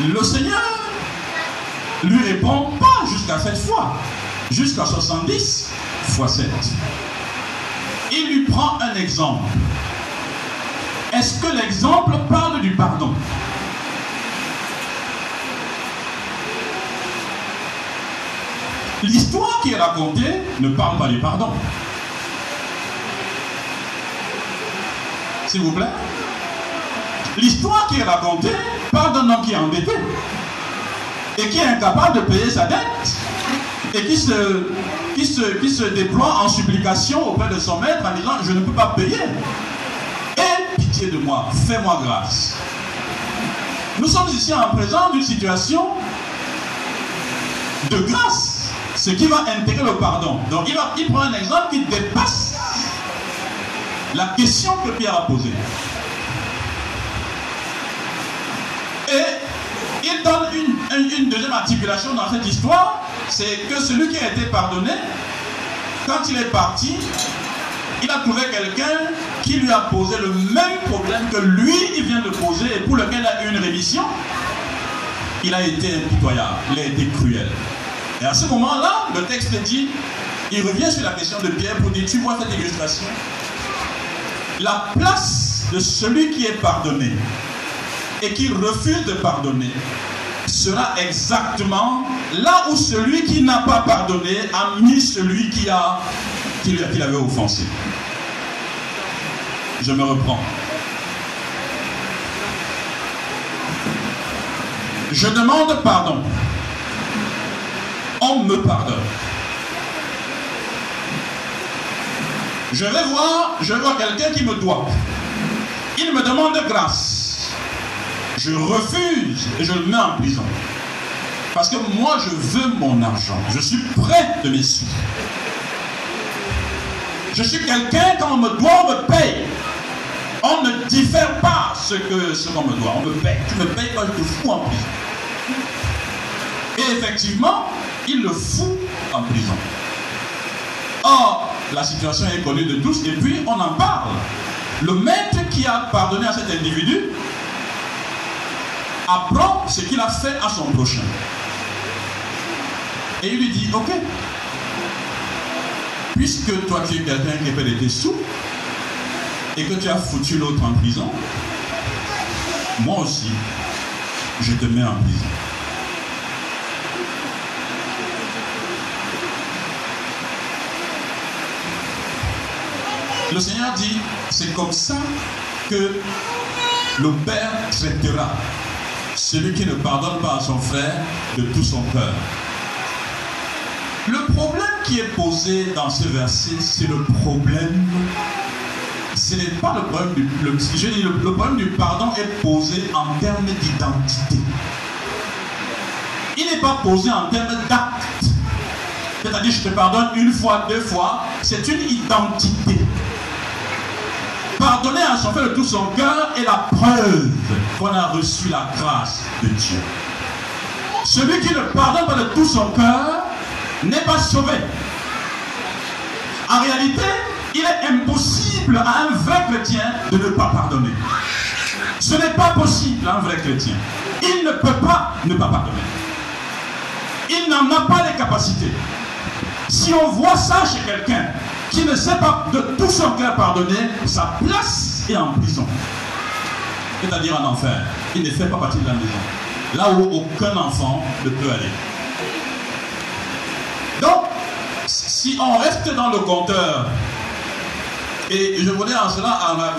Le Seigneur lui répond pas jusqu'à 7 fois, jusqu'à 70 fois 7. Il lui prend un exemple. Est-ce que l'exemple parle du pardon? L'histoire qui est racontée ne parle pas du pardon. S'il vous plaît. L'histoire qui est racontée parle d'un homme qui est endetté et qui est incapable de payer sa dette et qui se, qui se, déploie en supplication auprès de son maître en disant je ne peux pas payer. Et pitié de moi, fais-moi grâce. Nous sommes ici en présence d'une situation de grâce, ce qui va intégrer le pardon. Donc il, va, il prend un exemple qui dépasse la question que Pierre a posée. Et il donne une, deuxième articulation dans cette histoire, c'est que celui qui a été pardonné, quand il est parti, il a trouvé quelqu'un qui lui a posé le même problème que lui, il vient de poser et pour lequel il a eu une rémission. Il a été impitoyable, il a été cruel. Et à ce moment-là, le texte dit, il revient sur la question de Pierre pour dire, tu vois cette illustration? La place de celui qui est pardonné et qui refuse de pardonner sera exactement là où celui qui n'a pas pardonné a mis celui qui, a, qui, l'avait offensé. Je me reprends. Je demande pardon. On me pardonne. Je vais voir, je vois quelqu'un qui me doit. Il me demande grâce. Je refuse et je le mets en prison. Parce que moi, je veux mon argent. Je suis prêt de mes sous. Je suis quelqu'un, quand on me doit, on me paye. On ne diffère pas ce que ce qu'on me doit. On me paye. Tu me payes pas, je te fous en prison. Et effectivement, il le fout en prison. Or, la situation est connue de tous et puis on en parle. Le maître qui a pardonné à cet individu apprend ce qu'il a fait à son prochain. Et il lui dit, ok, puisque toi tu es quelqu'un qui fait des sous et que tu as foutu l'autre en prison, moi aussi, je te mets en prison. Le Seigneur dit, c'est comme ça que le Père traitera celui qui ne pardonne pas à son frère de tout son cœur. Le problème qui est posé dans ce verset, c'est le problème. Ce n'est pas le problème du. Le, je dis, le, le problème du pardon est posé en termes d'identité. Il n'est pas posé en termes d'acte. C'est-à-dire, je te pardonne une fois, deux fois. C'est une identité. Pardonner à son frère de tout son cœur est la preuve qu'on a reçu la grâce de Dieu. Celui qui ne pardonne pas de tout son cœur n'est pas sauvé. En réalité, il est impossible à un vrai chrétien de ne pas pardonner. Ce n'est pas possible à un vrai chrétien. Il ne peut pas ne pas pardonner. Il n'en a pas les capacités. Si on voit ça chez quelqu'un qui ne sait pas de tout son cœur pardonner, sa place est en prison. C'est-à-dire en enfer. Il ne fait pas partie de la maison. Là où aucun enfant ne peut aller. Donc, si on reste dans le compteur, et je voudrais en cela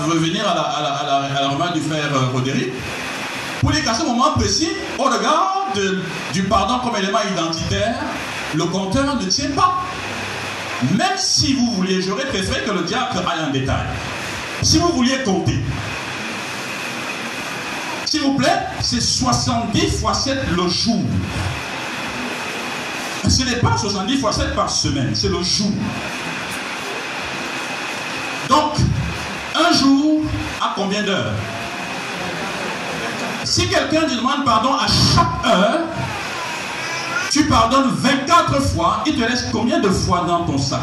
revenir à la, à la, remarque du frère Roderick, pour dire qu'à ce moment précis, au regard du pardon comme élément identitaire, le compteur ne tient pas. Même si vous vouliez, j'aurais préféré que le diable aille en détail. Si vous vouliez compter, s'il vous plaît, c'est 70 fois 7 le jour. Ce n'est pas 70 fois 7 par semaine, c'est le jour. Donc, un jour, à combien d'heures? Si quelqu'un te demande pardon à chaque heure, tu pardonnes 24 fois, il te reste combien de fois dans ton sac?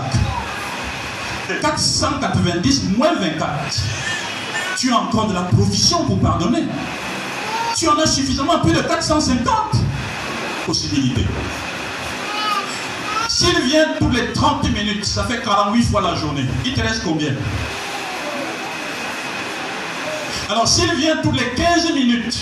490 moins 24. Tu as encore de la provision pour pardonner. Tu en as suffisamment plus de 450 possibilités. S'il vient toutes les 30 minutes, ça fait 48 fois la journée. Il te reste combien? Alors s'il vient toutes les 15 minutes,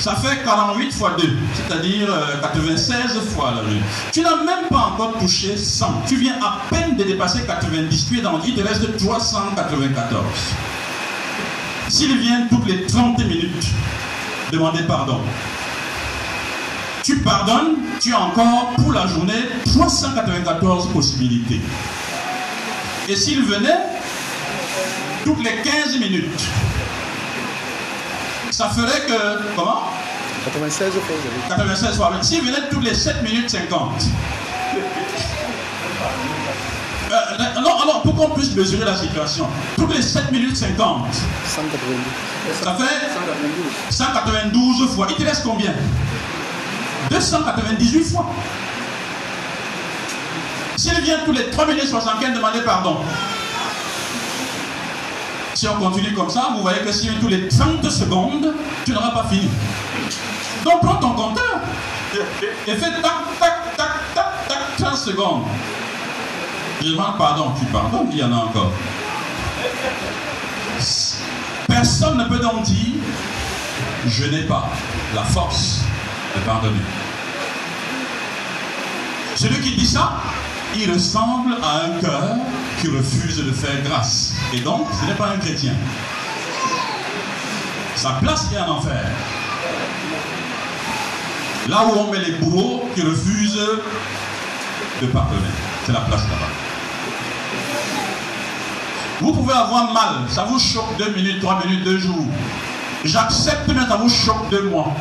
ça fait 48 fois 2, c'est-à-dire 96 euh, fois la journée. Tu n'as même pas encore touché 100. Tu viens à peine de dépasser 90. Tu es dans il te reste 394. S'il vient toutes les 30 minutes, demandez pardon. Tu pardonnes, tu as encore pour la journée 394 possibilités. Et s'il venait toutes les 15 minutes, ça ferait que. Comment? 96 fois. 96 fois. S'il venait toutes les 7 minutes 50. Euh, non, alors pour qu'on puisse mesurer la situation, toutes les 7 minutes 50, 192. ça fait 192 fois. Il te reste combien? 298 fois. S'il vient tous les 3 minutes 75 demander pardon, si on continue comme ça, vous voyez que si tous les 30 secondes, tu n'auras pas fini. Donc prends ton compteur et fais tac, tac, tac, tac, tac, 30 secondes. Je demande pardon, tu pardonnes, il y en a encore. Personne ne peut donc dire, je n'ai pas la force de pardonner. Celui qui dit ça, il ressemble à un cœur qui refuse de faire grâce. Et donc, ce n'est pas un chrétien. Sa place est en enfer. Là où on met les bourreaux qui refusent de pardonner. C'est la place là-bas. Vous pouvez avoir mal, ça vous choque deux minutes, trois minutes, deux jours. J'accepte, mais ça vous choque deux mois.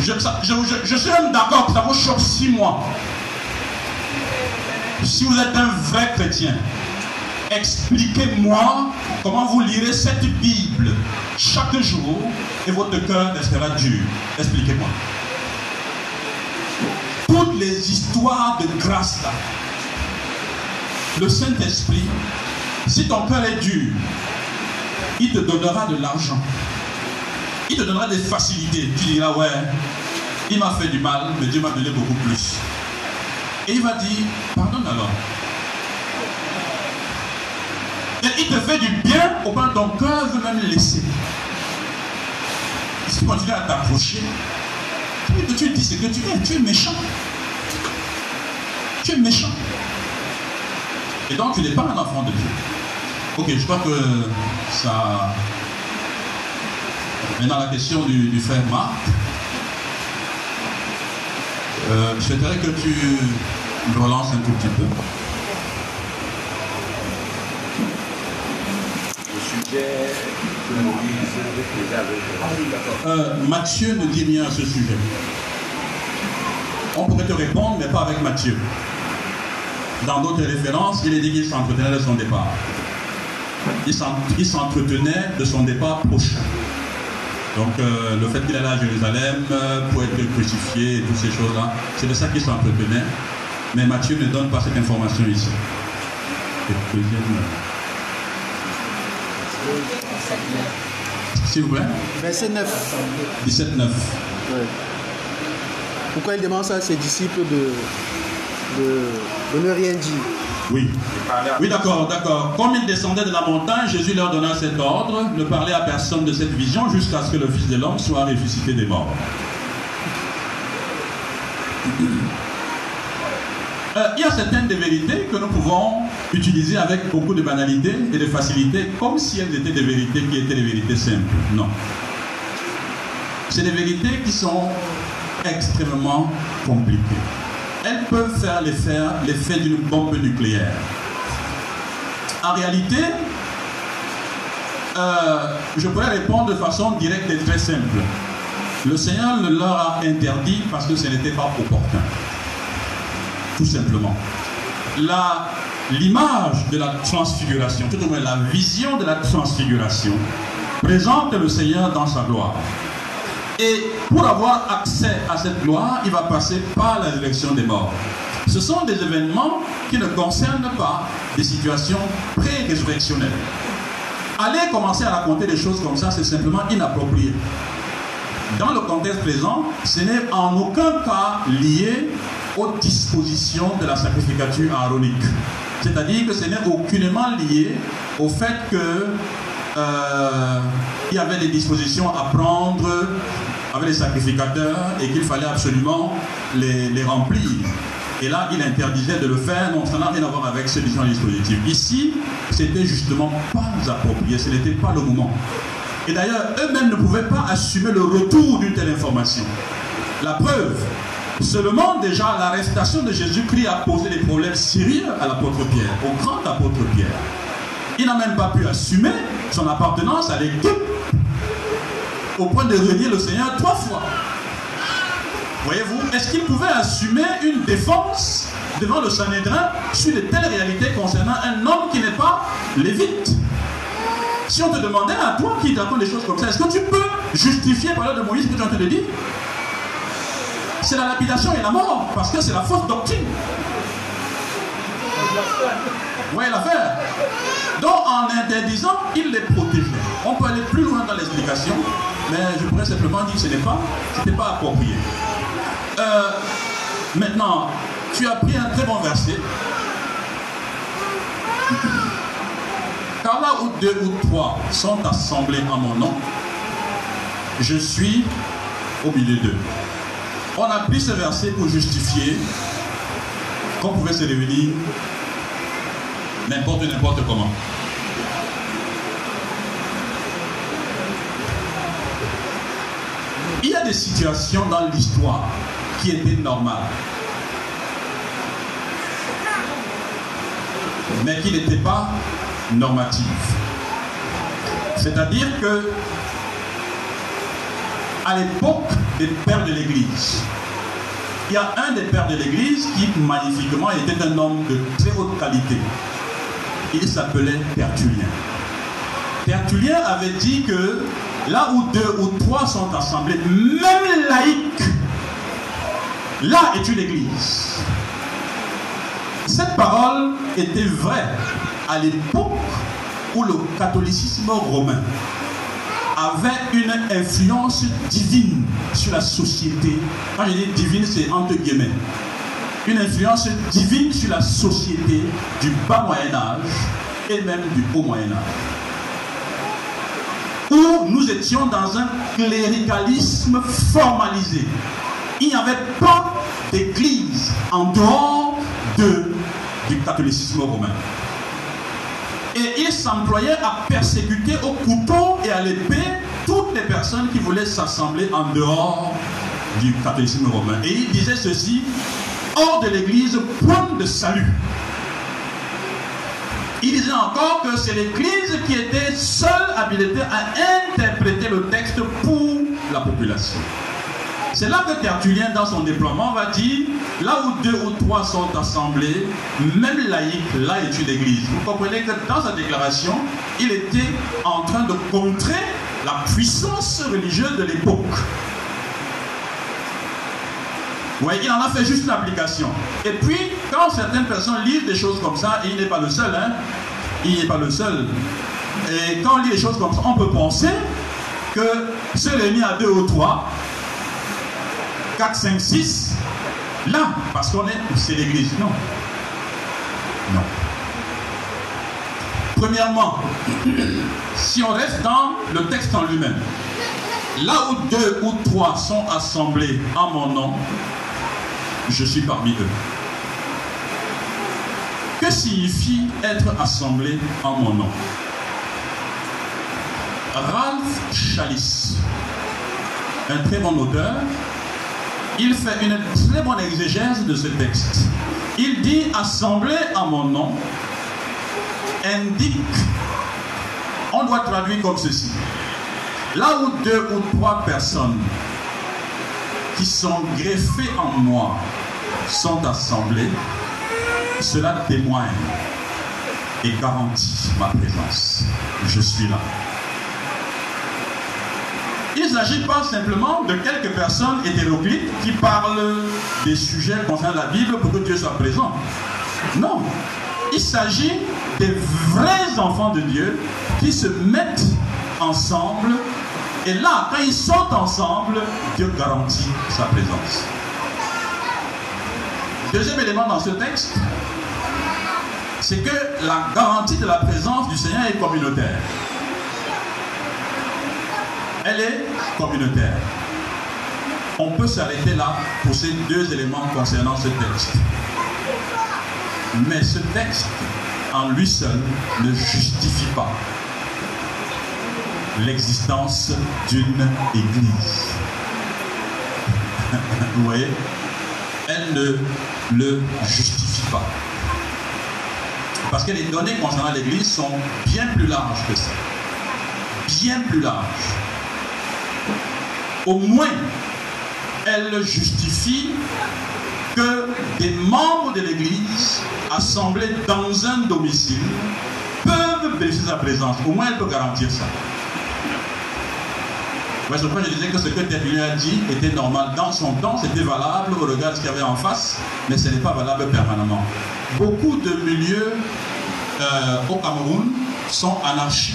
Je, je, suis même d'accord que ça vous choque six mois. Si vous êtes un vrai chrétien, expliquez-moi comment vous lirez cette Bible chaque jour et votre cœur restera dur. Expliquez-moi. Toutes les histoires de grâce là, le Saint-Esprit, si ton cœur est dur, il te donnera de l'argent. Il te donnera des facilités. Tu diras, ouais, il m'a fait du mal, mais Dieu m'a donné beaucoup plus. Et il va dire, pardonne alors. Et il te fait du bien au point ton cœur veut même laisser. Si tu continues à t'approcher, tu dis ce que tu es, tu es méchant. Tu es méchant. Et donc tu n'es pas un enfant de Dieu. Ok, je crois que ça. Maintenant la question du, du frère Marc. Euh, je souhaiterais que tu me relances un tout petit peu. Le sujet euh, Mathieu ne dit rien à ce sujet. On pourrait te répondre, mais pas avec Mathieu. Dans d'autres références, il est dit qu'il s'entretenait de son départ. Il s'entretenait de son départ prochain. Donc euh, le fait qu'il allait à Jérusalem euh, pour être crucifié et toutes ces choses-là, c'est de ça qu'il s'entretenait. Mais Matthieu ne donne pas cette information ici. S'il vous plaît. Verset 9. 17, 9. Pourquoi il demande ça à ses disciples de, de, de ne rien dire oui. Oui, d'accord, d'accord. Comme ils descendaient de la montagne, Jésus leur donna cet ordre, ne parler à personne de cette vision jusqu'à ce que le Fils de l'homme soit ressuscité des morts. Euh, il y a certaines des vérités que nous pouvons utiliser avec beaucoup de banalité et de facilité, comme si elles étaient des vérités qui étaient des vérités simples. Non. C'est des vérités qui sont extrêmement compliquées elles peuvent faire l'effet d'une bombe nucléaire. En réalité, euh, je pourrais répondre de façon directe et très simple. Le Seigneur le leur a interdit parce que ce n'était pas opportun. Tout simplement. L'image de la transfiguration, tout au moins la vision de la transfiguration, présente le Seigneur dans sa gloire. Et pour avoir accès à cette gloire, il va passer par la résurrection des morts. Ce sont des événements qui ne concernent pas des situations pré-résurrectionnelles. Aller commencer à raconter des choses comme ça, c'est simplement inapproprié. dans le contexte présent, ce n'est en aucun cas lié aux dispositions de la sacrificature aaronique. C'est-à-dire que ce n'est aucunement lié au fait que euh, il y avait des dispositions à prendre avec les sacrificateurs et qu'il fallait absolument les, les, remplir. Et là, il interdisait de le faire, donc ça n'a rien à voir avec ce dispositif. Ici, c'était justement pas approprié, ce n'était pas le moment. Et d'ailleurs, eux-mêmes ne pouvaient pas assumer le retour d'une telle information. La preuve, seulement déjà l'arrestation de Jésus-Christ a posé des problèmes sérieux à l'apôtre Pierre, au grand apôtre Pierre. Il n'a même pas pu assumer son appartenance à l'équipe au point de renier le Seigneur trois fois. Voyez-vous, est-ce qu'il pouvait assumer une défense devant le Sanhédrin sur de telles réalités concernant un homme qui n'est pas lévite? Si on te demandait à toi qui t'apprend des choses comme ça, est-ce que tu peux justifier par l'heure de Moïse ce que tu as de dire? C'est la lapidation et la mort, parce que c'est la fausse doctrine. Vous voyez l'affaire Donc en interdisant, il les protégeait. On peut aller plus loin dans l'explication, mais je pourrais simplement dire que ce n'est pas, pas approprié. Euh, maintenant, tu as pris un très bon verset. Car là où deux ou trois sont assemblés en mon nom, je suis au milieu d'eux. On a pris ce verset pour justifier qu'on pouvait se réunir n'importe n'importe comment. Il y des situations dans l'histoire qui étaient normales, mais qui n'étaient pas normatives? C'est-à-dire que à l'époque des pères de l'Église, il y a un des pères de l'Église qui magnifiquement était un homme de très haute qualité. Il s'appelait Tertullien. Tertullien avait dit que là où deux ou trois sont assemblés, même laïque, là est une église. Cette parole était vraie à l'époque où le catholicisme romain avait une influence divine sur la société. Quand je dis divine, c'est entre guillemets. Une influence divine sur la société du bas Moyen Âge et même du haut Moyen Âge. Où nous étions dans un cléricalisme formalisé. Il n'y avait pas d'église en dehors de, du catholicisme romain. Et il s'employait à persécuter au couteau et à l'épée toutes les personnes qui voulaient s'assembler en dehors du catholicisme romain. Et il disait ceci, hors de l'église, point de salut. Il disait encore que c'est l'église qui était seule habilitée à interpréter le texte pour la population. C'est là que Tertullien, dans son déploiement, va dire là où deux ou trois sont assemblés, même laïque, là est une église. Vous comprenez que dans sa déclaration, il était en train de contrer la puissance religieuse de l'époque. Oui, il en a fait juste une application. Et puis, quand certaines personnes lisent des choses comme ça, et il n'est pas le seul, hein, il n'est pas le seul. Et quand on lit des choses comme ça, on peut penser que se réunir à deux ou trois, 4, 5, 6, là, parce qu'on est, c'est l'église. Non. Non. Premièrement, si on reste dans le texte en lui-même, là où deux ou trois sont assemblés en mon nom, je suis parmi eux. Que signifie être assemblé en mon nom? Ralph Chalice, un très bon auteur, il fait une très bonne exégèse de ce texte. Il dit assemblé en mon nom indique, on doit traduire comme ceci. Là où deux ou trois personnes sont greffées en moi sont assemblées, cela témoigne et garantit ma présence. Je suis là. Il ne s'agit pas simplement de quelques personnes hétéroclites qui parlent des sujets concernant la Bible pour que Dieu soit présent. Non. Il s'agit des vrais enfants de Dieu qui se mettent ensemble Et là, quand ils sont ensemble, Dieu garantit sa présence. Deuxième élément dans ce texte, c'est que la garantie de la présence du Seigneur est communautaire. Elle est communautaire. On peut s'arrêter là pour ces deux éléments concernant ce texte. Mais ce texte, en lui seul, ne justifie pas l'existence d'une église. Vous voyez Elle ne le justifie pas. Parce que les données concernant l'église sont bien plus larges que ça. Bien plus larges. Au moins, elle justifie que des membres de l'église assemblés dans un domicile peuvent bénéficier sa présence. Au moins, elle peut garantir ça. Je disais que ce que Tertullian a dit était normal. Dans son temps, c'était valable au regard de ce qu'il y avait en face, mais ce n'est pas valable permanemment. Beaucoup de milieux euh, au Cameroun sont anarchiques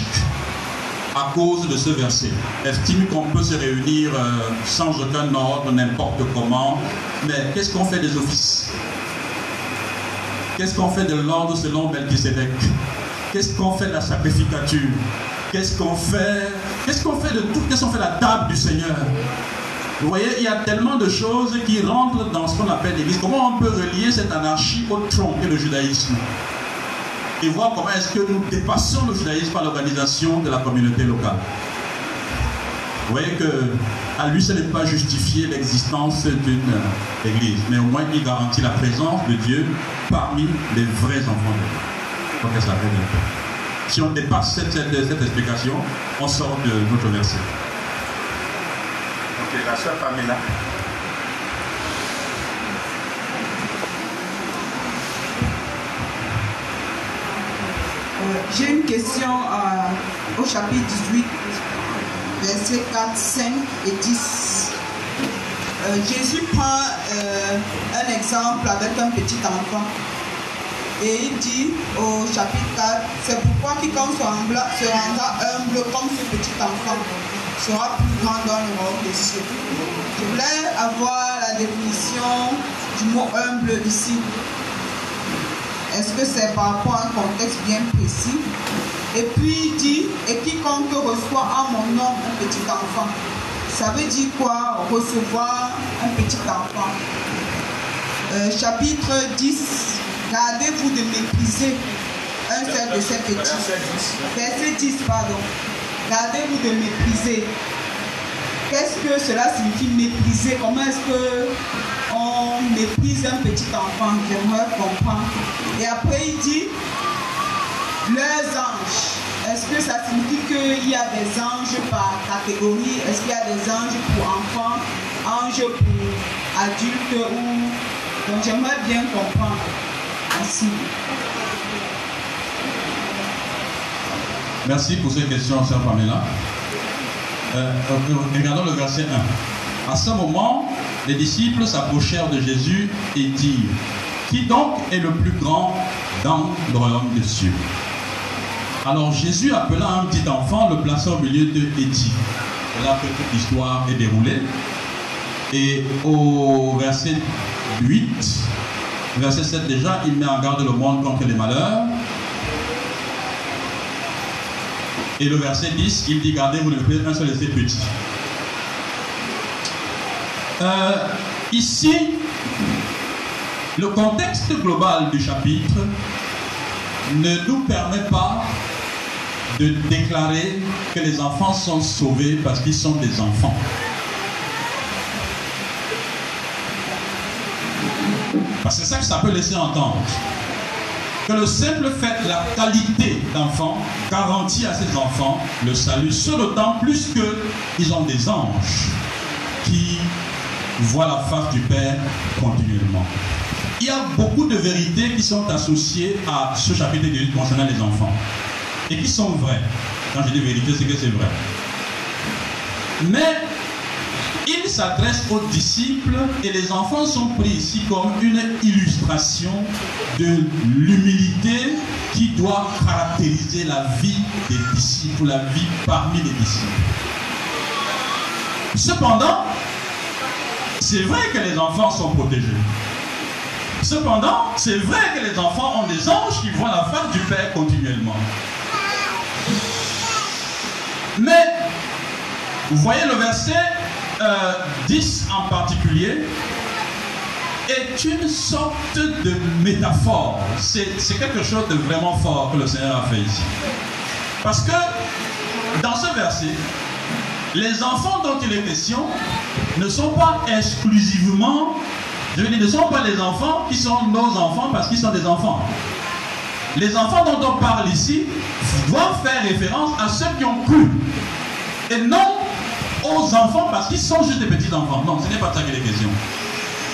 à cause de ce verset. Estime qu'on peut se réunir euh, sans aucun ordre, n'importe comment. Mais qu'est-ce qu'on fait des offices? Qu'est-ce qu'on fait de l'ordre selon Melchizedek Qu'est-ce qu'on fait de la sacrificature? Qu'est-ce qu'on fait? Qu'est-ce qu'on fait de tout? Qu'est-ce qu'on fait de la table du Seigneur? Vous voyez, il y a tellement de choses qui rentrent dans ce qu'on appelle l'Église. Comment on peut relier cette anarchie au tronc et le judaïsme? Et voir comment est-ce que nous dépassons le judaïsme par l'organisation de la communauté locale. Vous voyez que à lui, ce n'est pas justifier l'existence d'une église, mais au moins il garantit la présence de Dieu parmi les vrais enfants de Dieu. ça Si on dépasse cette, cette, explication, on sort de notre verset. Ok, la soeur Pamela. J'ai une question euh, au chapitre 18, versets 4, 5 et 10. Euh, Jésus prend euh, un exemple avec un petit enfant. Et il dit au chapitre 4, c'est pourquoi quiconque se rendra, humble comme ce petit enfant sera plus grand dans le royaume des cieux. Je voulais avoir la définition du mot humble ici. Est-ce que c'est par rapport à un contexte bien précis? Et puis il dit, et quiconque reçoit en mon nom un petit enfant. Ça veut dire quoi? Recevoir un petit enfant. Euh, chapitre 10, gardez-vous de mépriser un seul de ces petits. Verset 10, pardon. Gardez-vous de mépriser. Qu'est-ce que cela signifie mépriser? Comment est-ce que on méprise un petit enfant, j'aimerais comprendre. Et après, il dit, leurs anges. Est-ce que ça signifie qu'il y a des anges par catégorie? Est-ce qu'il y a des anges pour enfants, anges pour adultes ou... Donc j'aimerais bien comprendre. Merci. Merci pour ces questions, Sœur Pamela. Euh, regardons le verset 1. À ce moment, les disciples s'approchèrent de Jésus et dirent, Qui donc est le plus grand dans le royaume des cieux? Alors Jésus appela un petit enfant, le plaça au milieu de et dit, là que toute l'histoire est déroulée. Et au verset 8, verset 7 déjà, il met en garde le monde contre les malheurs. Et le verset 10, il dit, gardez, vous ne pouvez un seul de ces petits. Euh, ici, le contexte global du chapitre ne nous permet pas de déclarer que les enfants sont sauvés parce qu'ils sont des enfants. Parce que c'est ça que ça peut laisser entendre. Que le simple fait la qualité d'enfant garantit à ces enfants le salut, ce d'autant plus qu'ils ont des anges qui voit la face du Père continuellement. Il y a beaucoup de vérités qui sont associées à ce chapitre de concernant les enfants et qui sont vraies. Quand je dis vérité, c'est que c'est vrai. Mais il s'adresse aux disciples et les enfants sont pris ici comme une illustration de l'humilité qui doit caractériser la vie des disciples, la vie parmi les disciples. Cependant, c'est vrai que les enfants sont protégés. Cependant, c'est vrai que les enfants ont des anges qui voient la face du Père continuellement. Mais, vous voyez le verset 10 euh, en particulier, est une sorte de métaphore. C'est quelque chose de vraiment fort que le Seigneur a fait ici. Parce que dans ce verset, les enfants dont il est question ne sont pas exclusivement, je veux dire, ne sont pas les enfants qui sont nos enfants parce qu'ils sont des enfants. Les enfants dont on parle ici doivent faire référence à ceux qui ont cru. Et non aux enfants parce qu'ils sont juste des petits enfants. Non, ce n'est pas ça qu'il est question.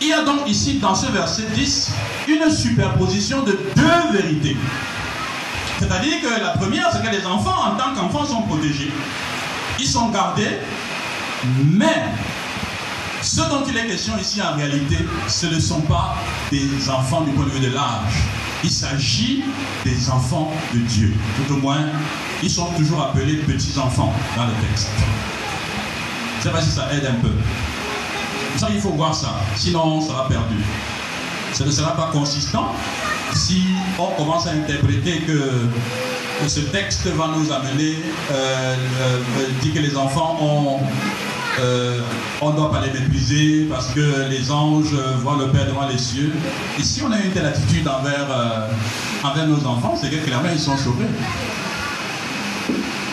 Il y a donc ici, dans ce verset 10, une superposition de deux vérités. C'est-à-dire que la première, c'est que les enfants, en tant qu'enfants, sont protégés. Ils sont gardés, mais ce dont il est question ici en réalité, ce ne sont pas des enfants du point de vue de l'âge. Il s'agit des enfants de Dieu. Tout au moins, ils sont toujours appelés petits-enfants dans le texte. Je ne sais pas si ça aide un peu. Ça, il faut voir ça. Sinon, on sera perdu. Ce ne sera pas consistant si on commence à interpréter que, ce texte va nous amener, euh, euh, dit que les enfants euh, on ne doit pas les mépriser parce que les anges voient le Père devant les cieux. Et si on a une telle attitude envers, envers nos enfants, c'est que clairement ils sont sauvés.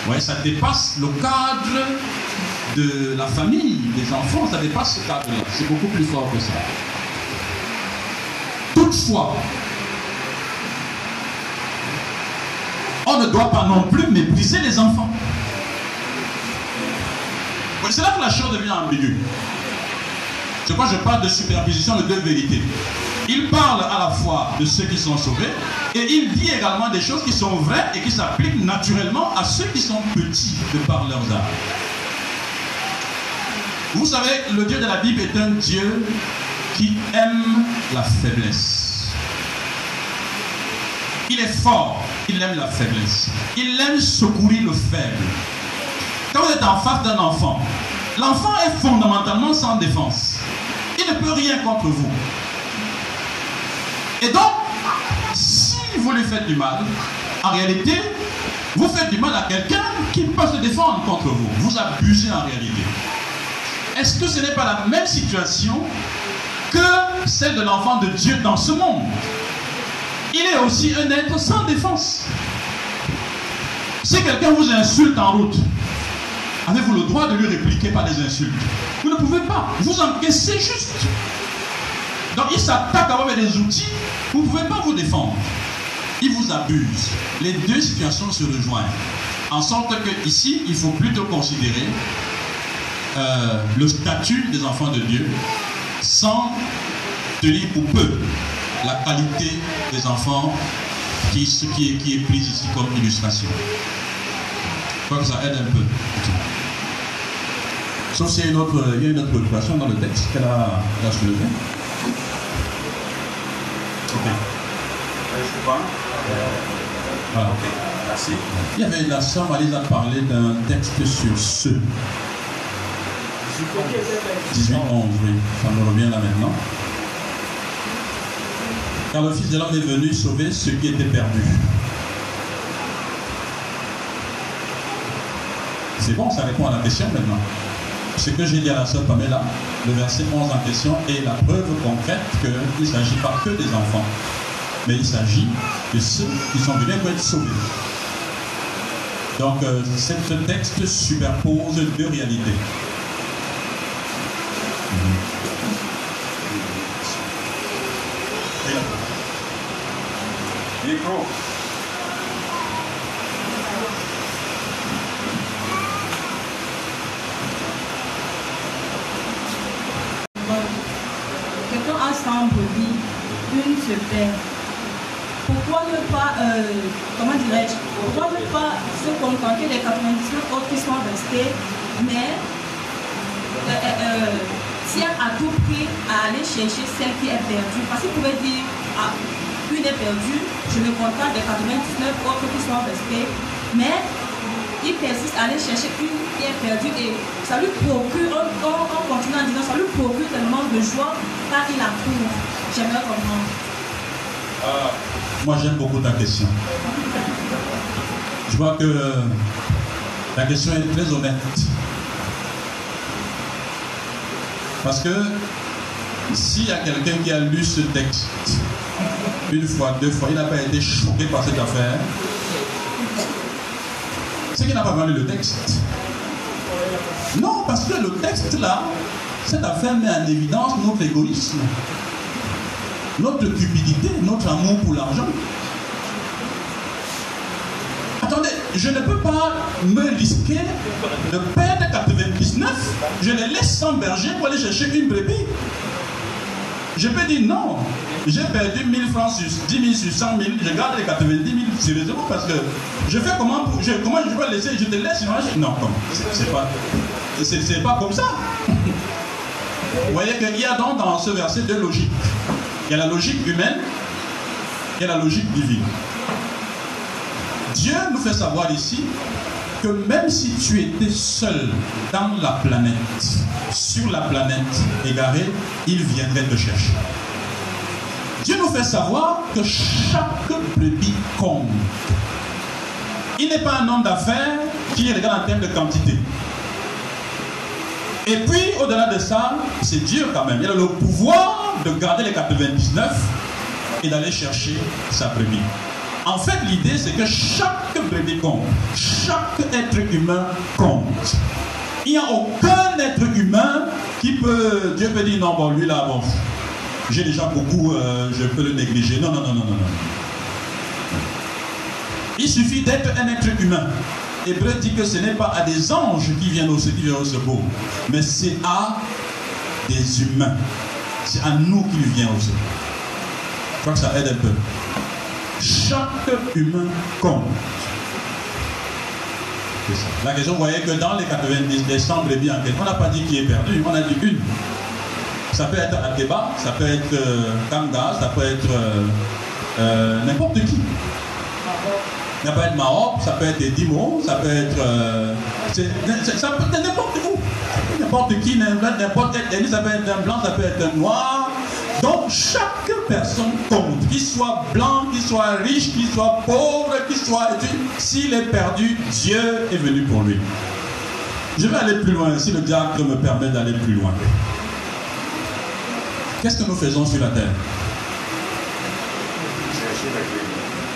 Ouais, ça dépasse le cadre de la famille, des enfants, ça dépasse ce cadre-là. C'est beaucoup plus fort que ça. Toutefois, on ne doit pas non plus mépriser les enfants. C'est là que la chose devient ambiguë. C'est quoi je parle de superposition de deux vérités. Il parle à la fois de ceux qui sont sauvés et il dit également des choses qui sont vraies et qui s'appliquent naturellement à ceux qui sont petits de par leurs âges. Vous savez, le Dieu de la Bible est un Dieu qui aime la faiblesse. Il est fort, il aime la faiblesse. Il aime secourir le faible. Quand vous êtes en face d'un enfant, l'enfant est fondamentalement sans défense. Il ne peut rien contre vous. Et donc, si vous lui faites du mal, en réalité, vous faites du mal à quelqu'un qui peut se défendre contre vous. Vous abusez en réalité est-ce que ce n'est pas la même situation que celle de l'enfant de Dieu dans ce monde? Il est aussi un être sans défense. Si quelqu'un vous insulte en route, avez-vous le droit de lui répliquer par des insultes? Vous ne pouvez pas. Vous encaissez juste. Donc il s'attaque à vous avec des outils, vous ne pouvez pas vous défendre. Il vous abuse. Les deux situations se rejoignent. En sorte que ici, il faut plutôt considérer euh, le statut des enfants de Dieu sans tenir pour peu la qualité des enfants qui, qui, est, qui est prise ici comme illustration. Je crois que ça aide un peu. Sauf s'il y a une autre, il y a une autre préoccupation dans le texte qu'elle a, elle a soulevée. Ok. Voilà. Merci. Il y avait la sœur Malise a parlé d'un texte sur ce. 18, 11, oui, ça me revient là maintenant. Car le Fils de l'homme est venu sauver ceux qui étaient perdus. C'est bon, ça répond à la question maintenant. Ce que j'ai dit à la sœur Pamela, le verset 11 en question est la preuve concrète qu'il ne s'agit pas que des enfants, mais il s'agit de ceux qui sont venus pour être sauvés. Donc, euh, ce texte superpose deux réalités. Quelqu'un a 100 brebis, une se perd. Pourquoi ne pas, euh, comment dirais-je, pourquoi ne pas se contenter des 99 autres qui sont restés, mais euh, euh, tient à tout prix à aller chercher celle qui est perdue. Parce qu'il pouvait dire, ah, une est perdue, je me contente des 99 autres qui sont restés, mais il persiste à aller chercher une qui est perdu et ça lui procure, on, continue en disant, ça lui procure tellement de joie car il approuve. J'aimerais comprendre. Ah, moi j'aime beaucoup ta question. Je vois que la question est très honnête. Parce que s'il y a quelqu'un qui a lu ce texte une fois, deux fois, il n'a pas été choqué par cette affaire, c'est qu'il n'a pas lu le texte. Non, parce que le texte là, cette affaire met en évidence notre égoïsme, notre cupidité, notre amour pour l'argent. Attendez, je ne peux pas me risquer de perdre 99, je les laisse sans berger pour aller chercher une brebis. Je peux dire non, j'ai perdu 1000 francs sur 10 000 sur 100 000, je garde les 90 000 sérieusement parce que je fais comment, je, comment je peux laisser, je te laisse, non, C'est pas, c'est pas comme ça. Vous voyez qu'il y a donc dans ce verset deux logiques. Il y a la logique humaine et la logique divine. Dieu nous fait savoir ici que même si tu étais seul dans la planète, sur la planète égarée, il viendrait te chercher. Dieu nous fait savoir que chaque brebis compte. Il n'est pas un homme d'affaires qui regarde en termes de quantité. Et puis, au-delà de ça, c'est Dieu quand même. Il a le pouvoir de garder les 99 et d'aller chercher sa brebis. En fait, l'idée, c'est que chaque bébé compte. Chaque être humain compte. Il n'y a aucun être humain qui peut. Dieu peut dire non, bon, lui là, bon, j'ai déjà beaucoup, euh, je peux le négliger. Non, non, non, non, non, non. Il suffit d'être un être humain. Hébreu dit que ce n'est pas à des anges qui viennent au, qui viennent secours, mais c'est à des humains. C'est à nous qu'il vient au secours. Je crois que ça aide un peu. Chaque humain compte. La question, vous voyez que dans les 90 décembre, bien, on n'a pas dit qui est perdu, on a dit une. Ça peut être Adeba, ça peut être euh, Kanga, ça peut être euh, euh, n'importe qui. Ça peut être Maroc, ça peut être Dimo, ça peut être. Euh, ça peut être n'importe où. N'importe qui, n'importe quel ça peut être un blanc, ça peut être un noir. Donc chaque personne compte, qu'il soit blanc, qu'il soit riche, qu'il soit pauvre, qu'il soit s'il est perdu, Dieu est venu pour lui. Je vais aller plus loin si le diable me permet d'aller plus loin. Qu'est-ce que nous faisons sur la terre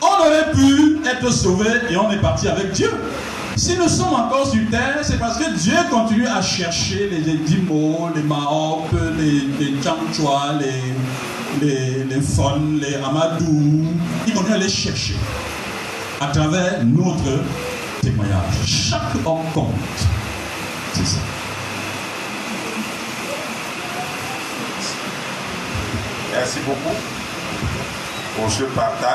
On aurait pu être sauvé et on est parti avec Dieu. Si nous sommes encore sur terre, c'est parce que Dieu continue à chercher les Edimo, les les, les les, les, les Fon, les Amadou. Il continue à les chercher à travers notre témoignage. Chaque homme compte. C'est ça. Merci beaucoup pour ce partage.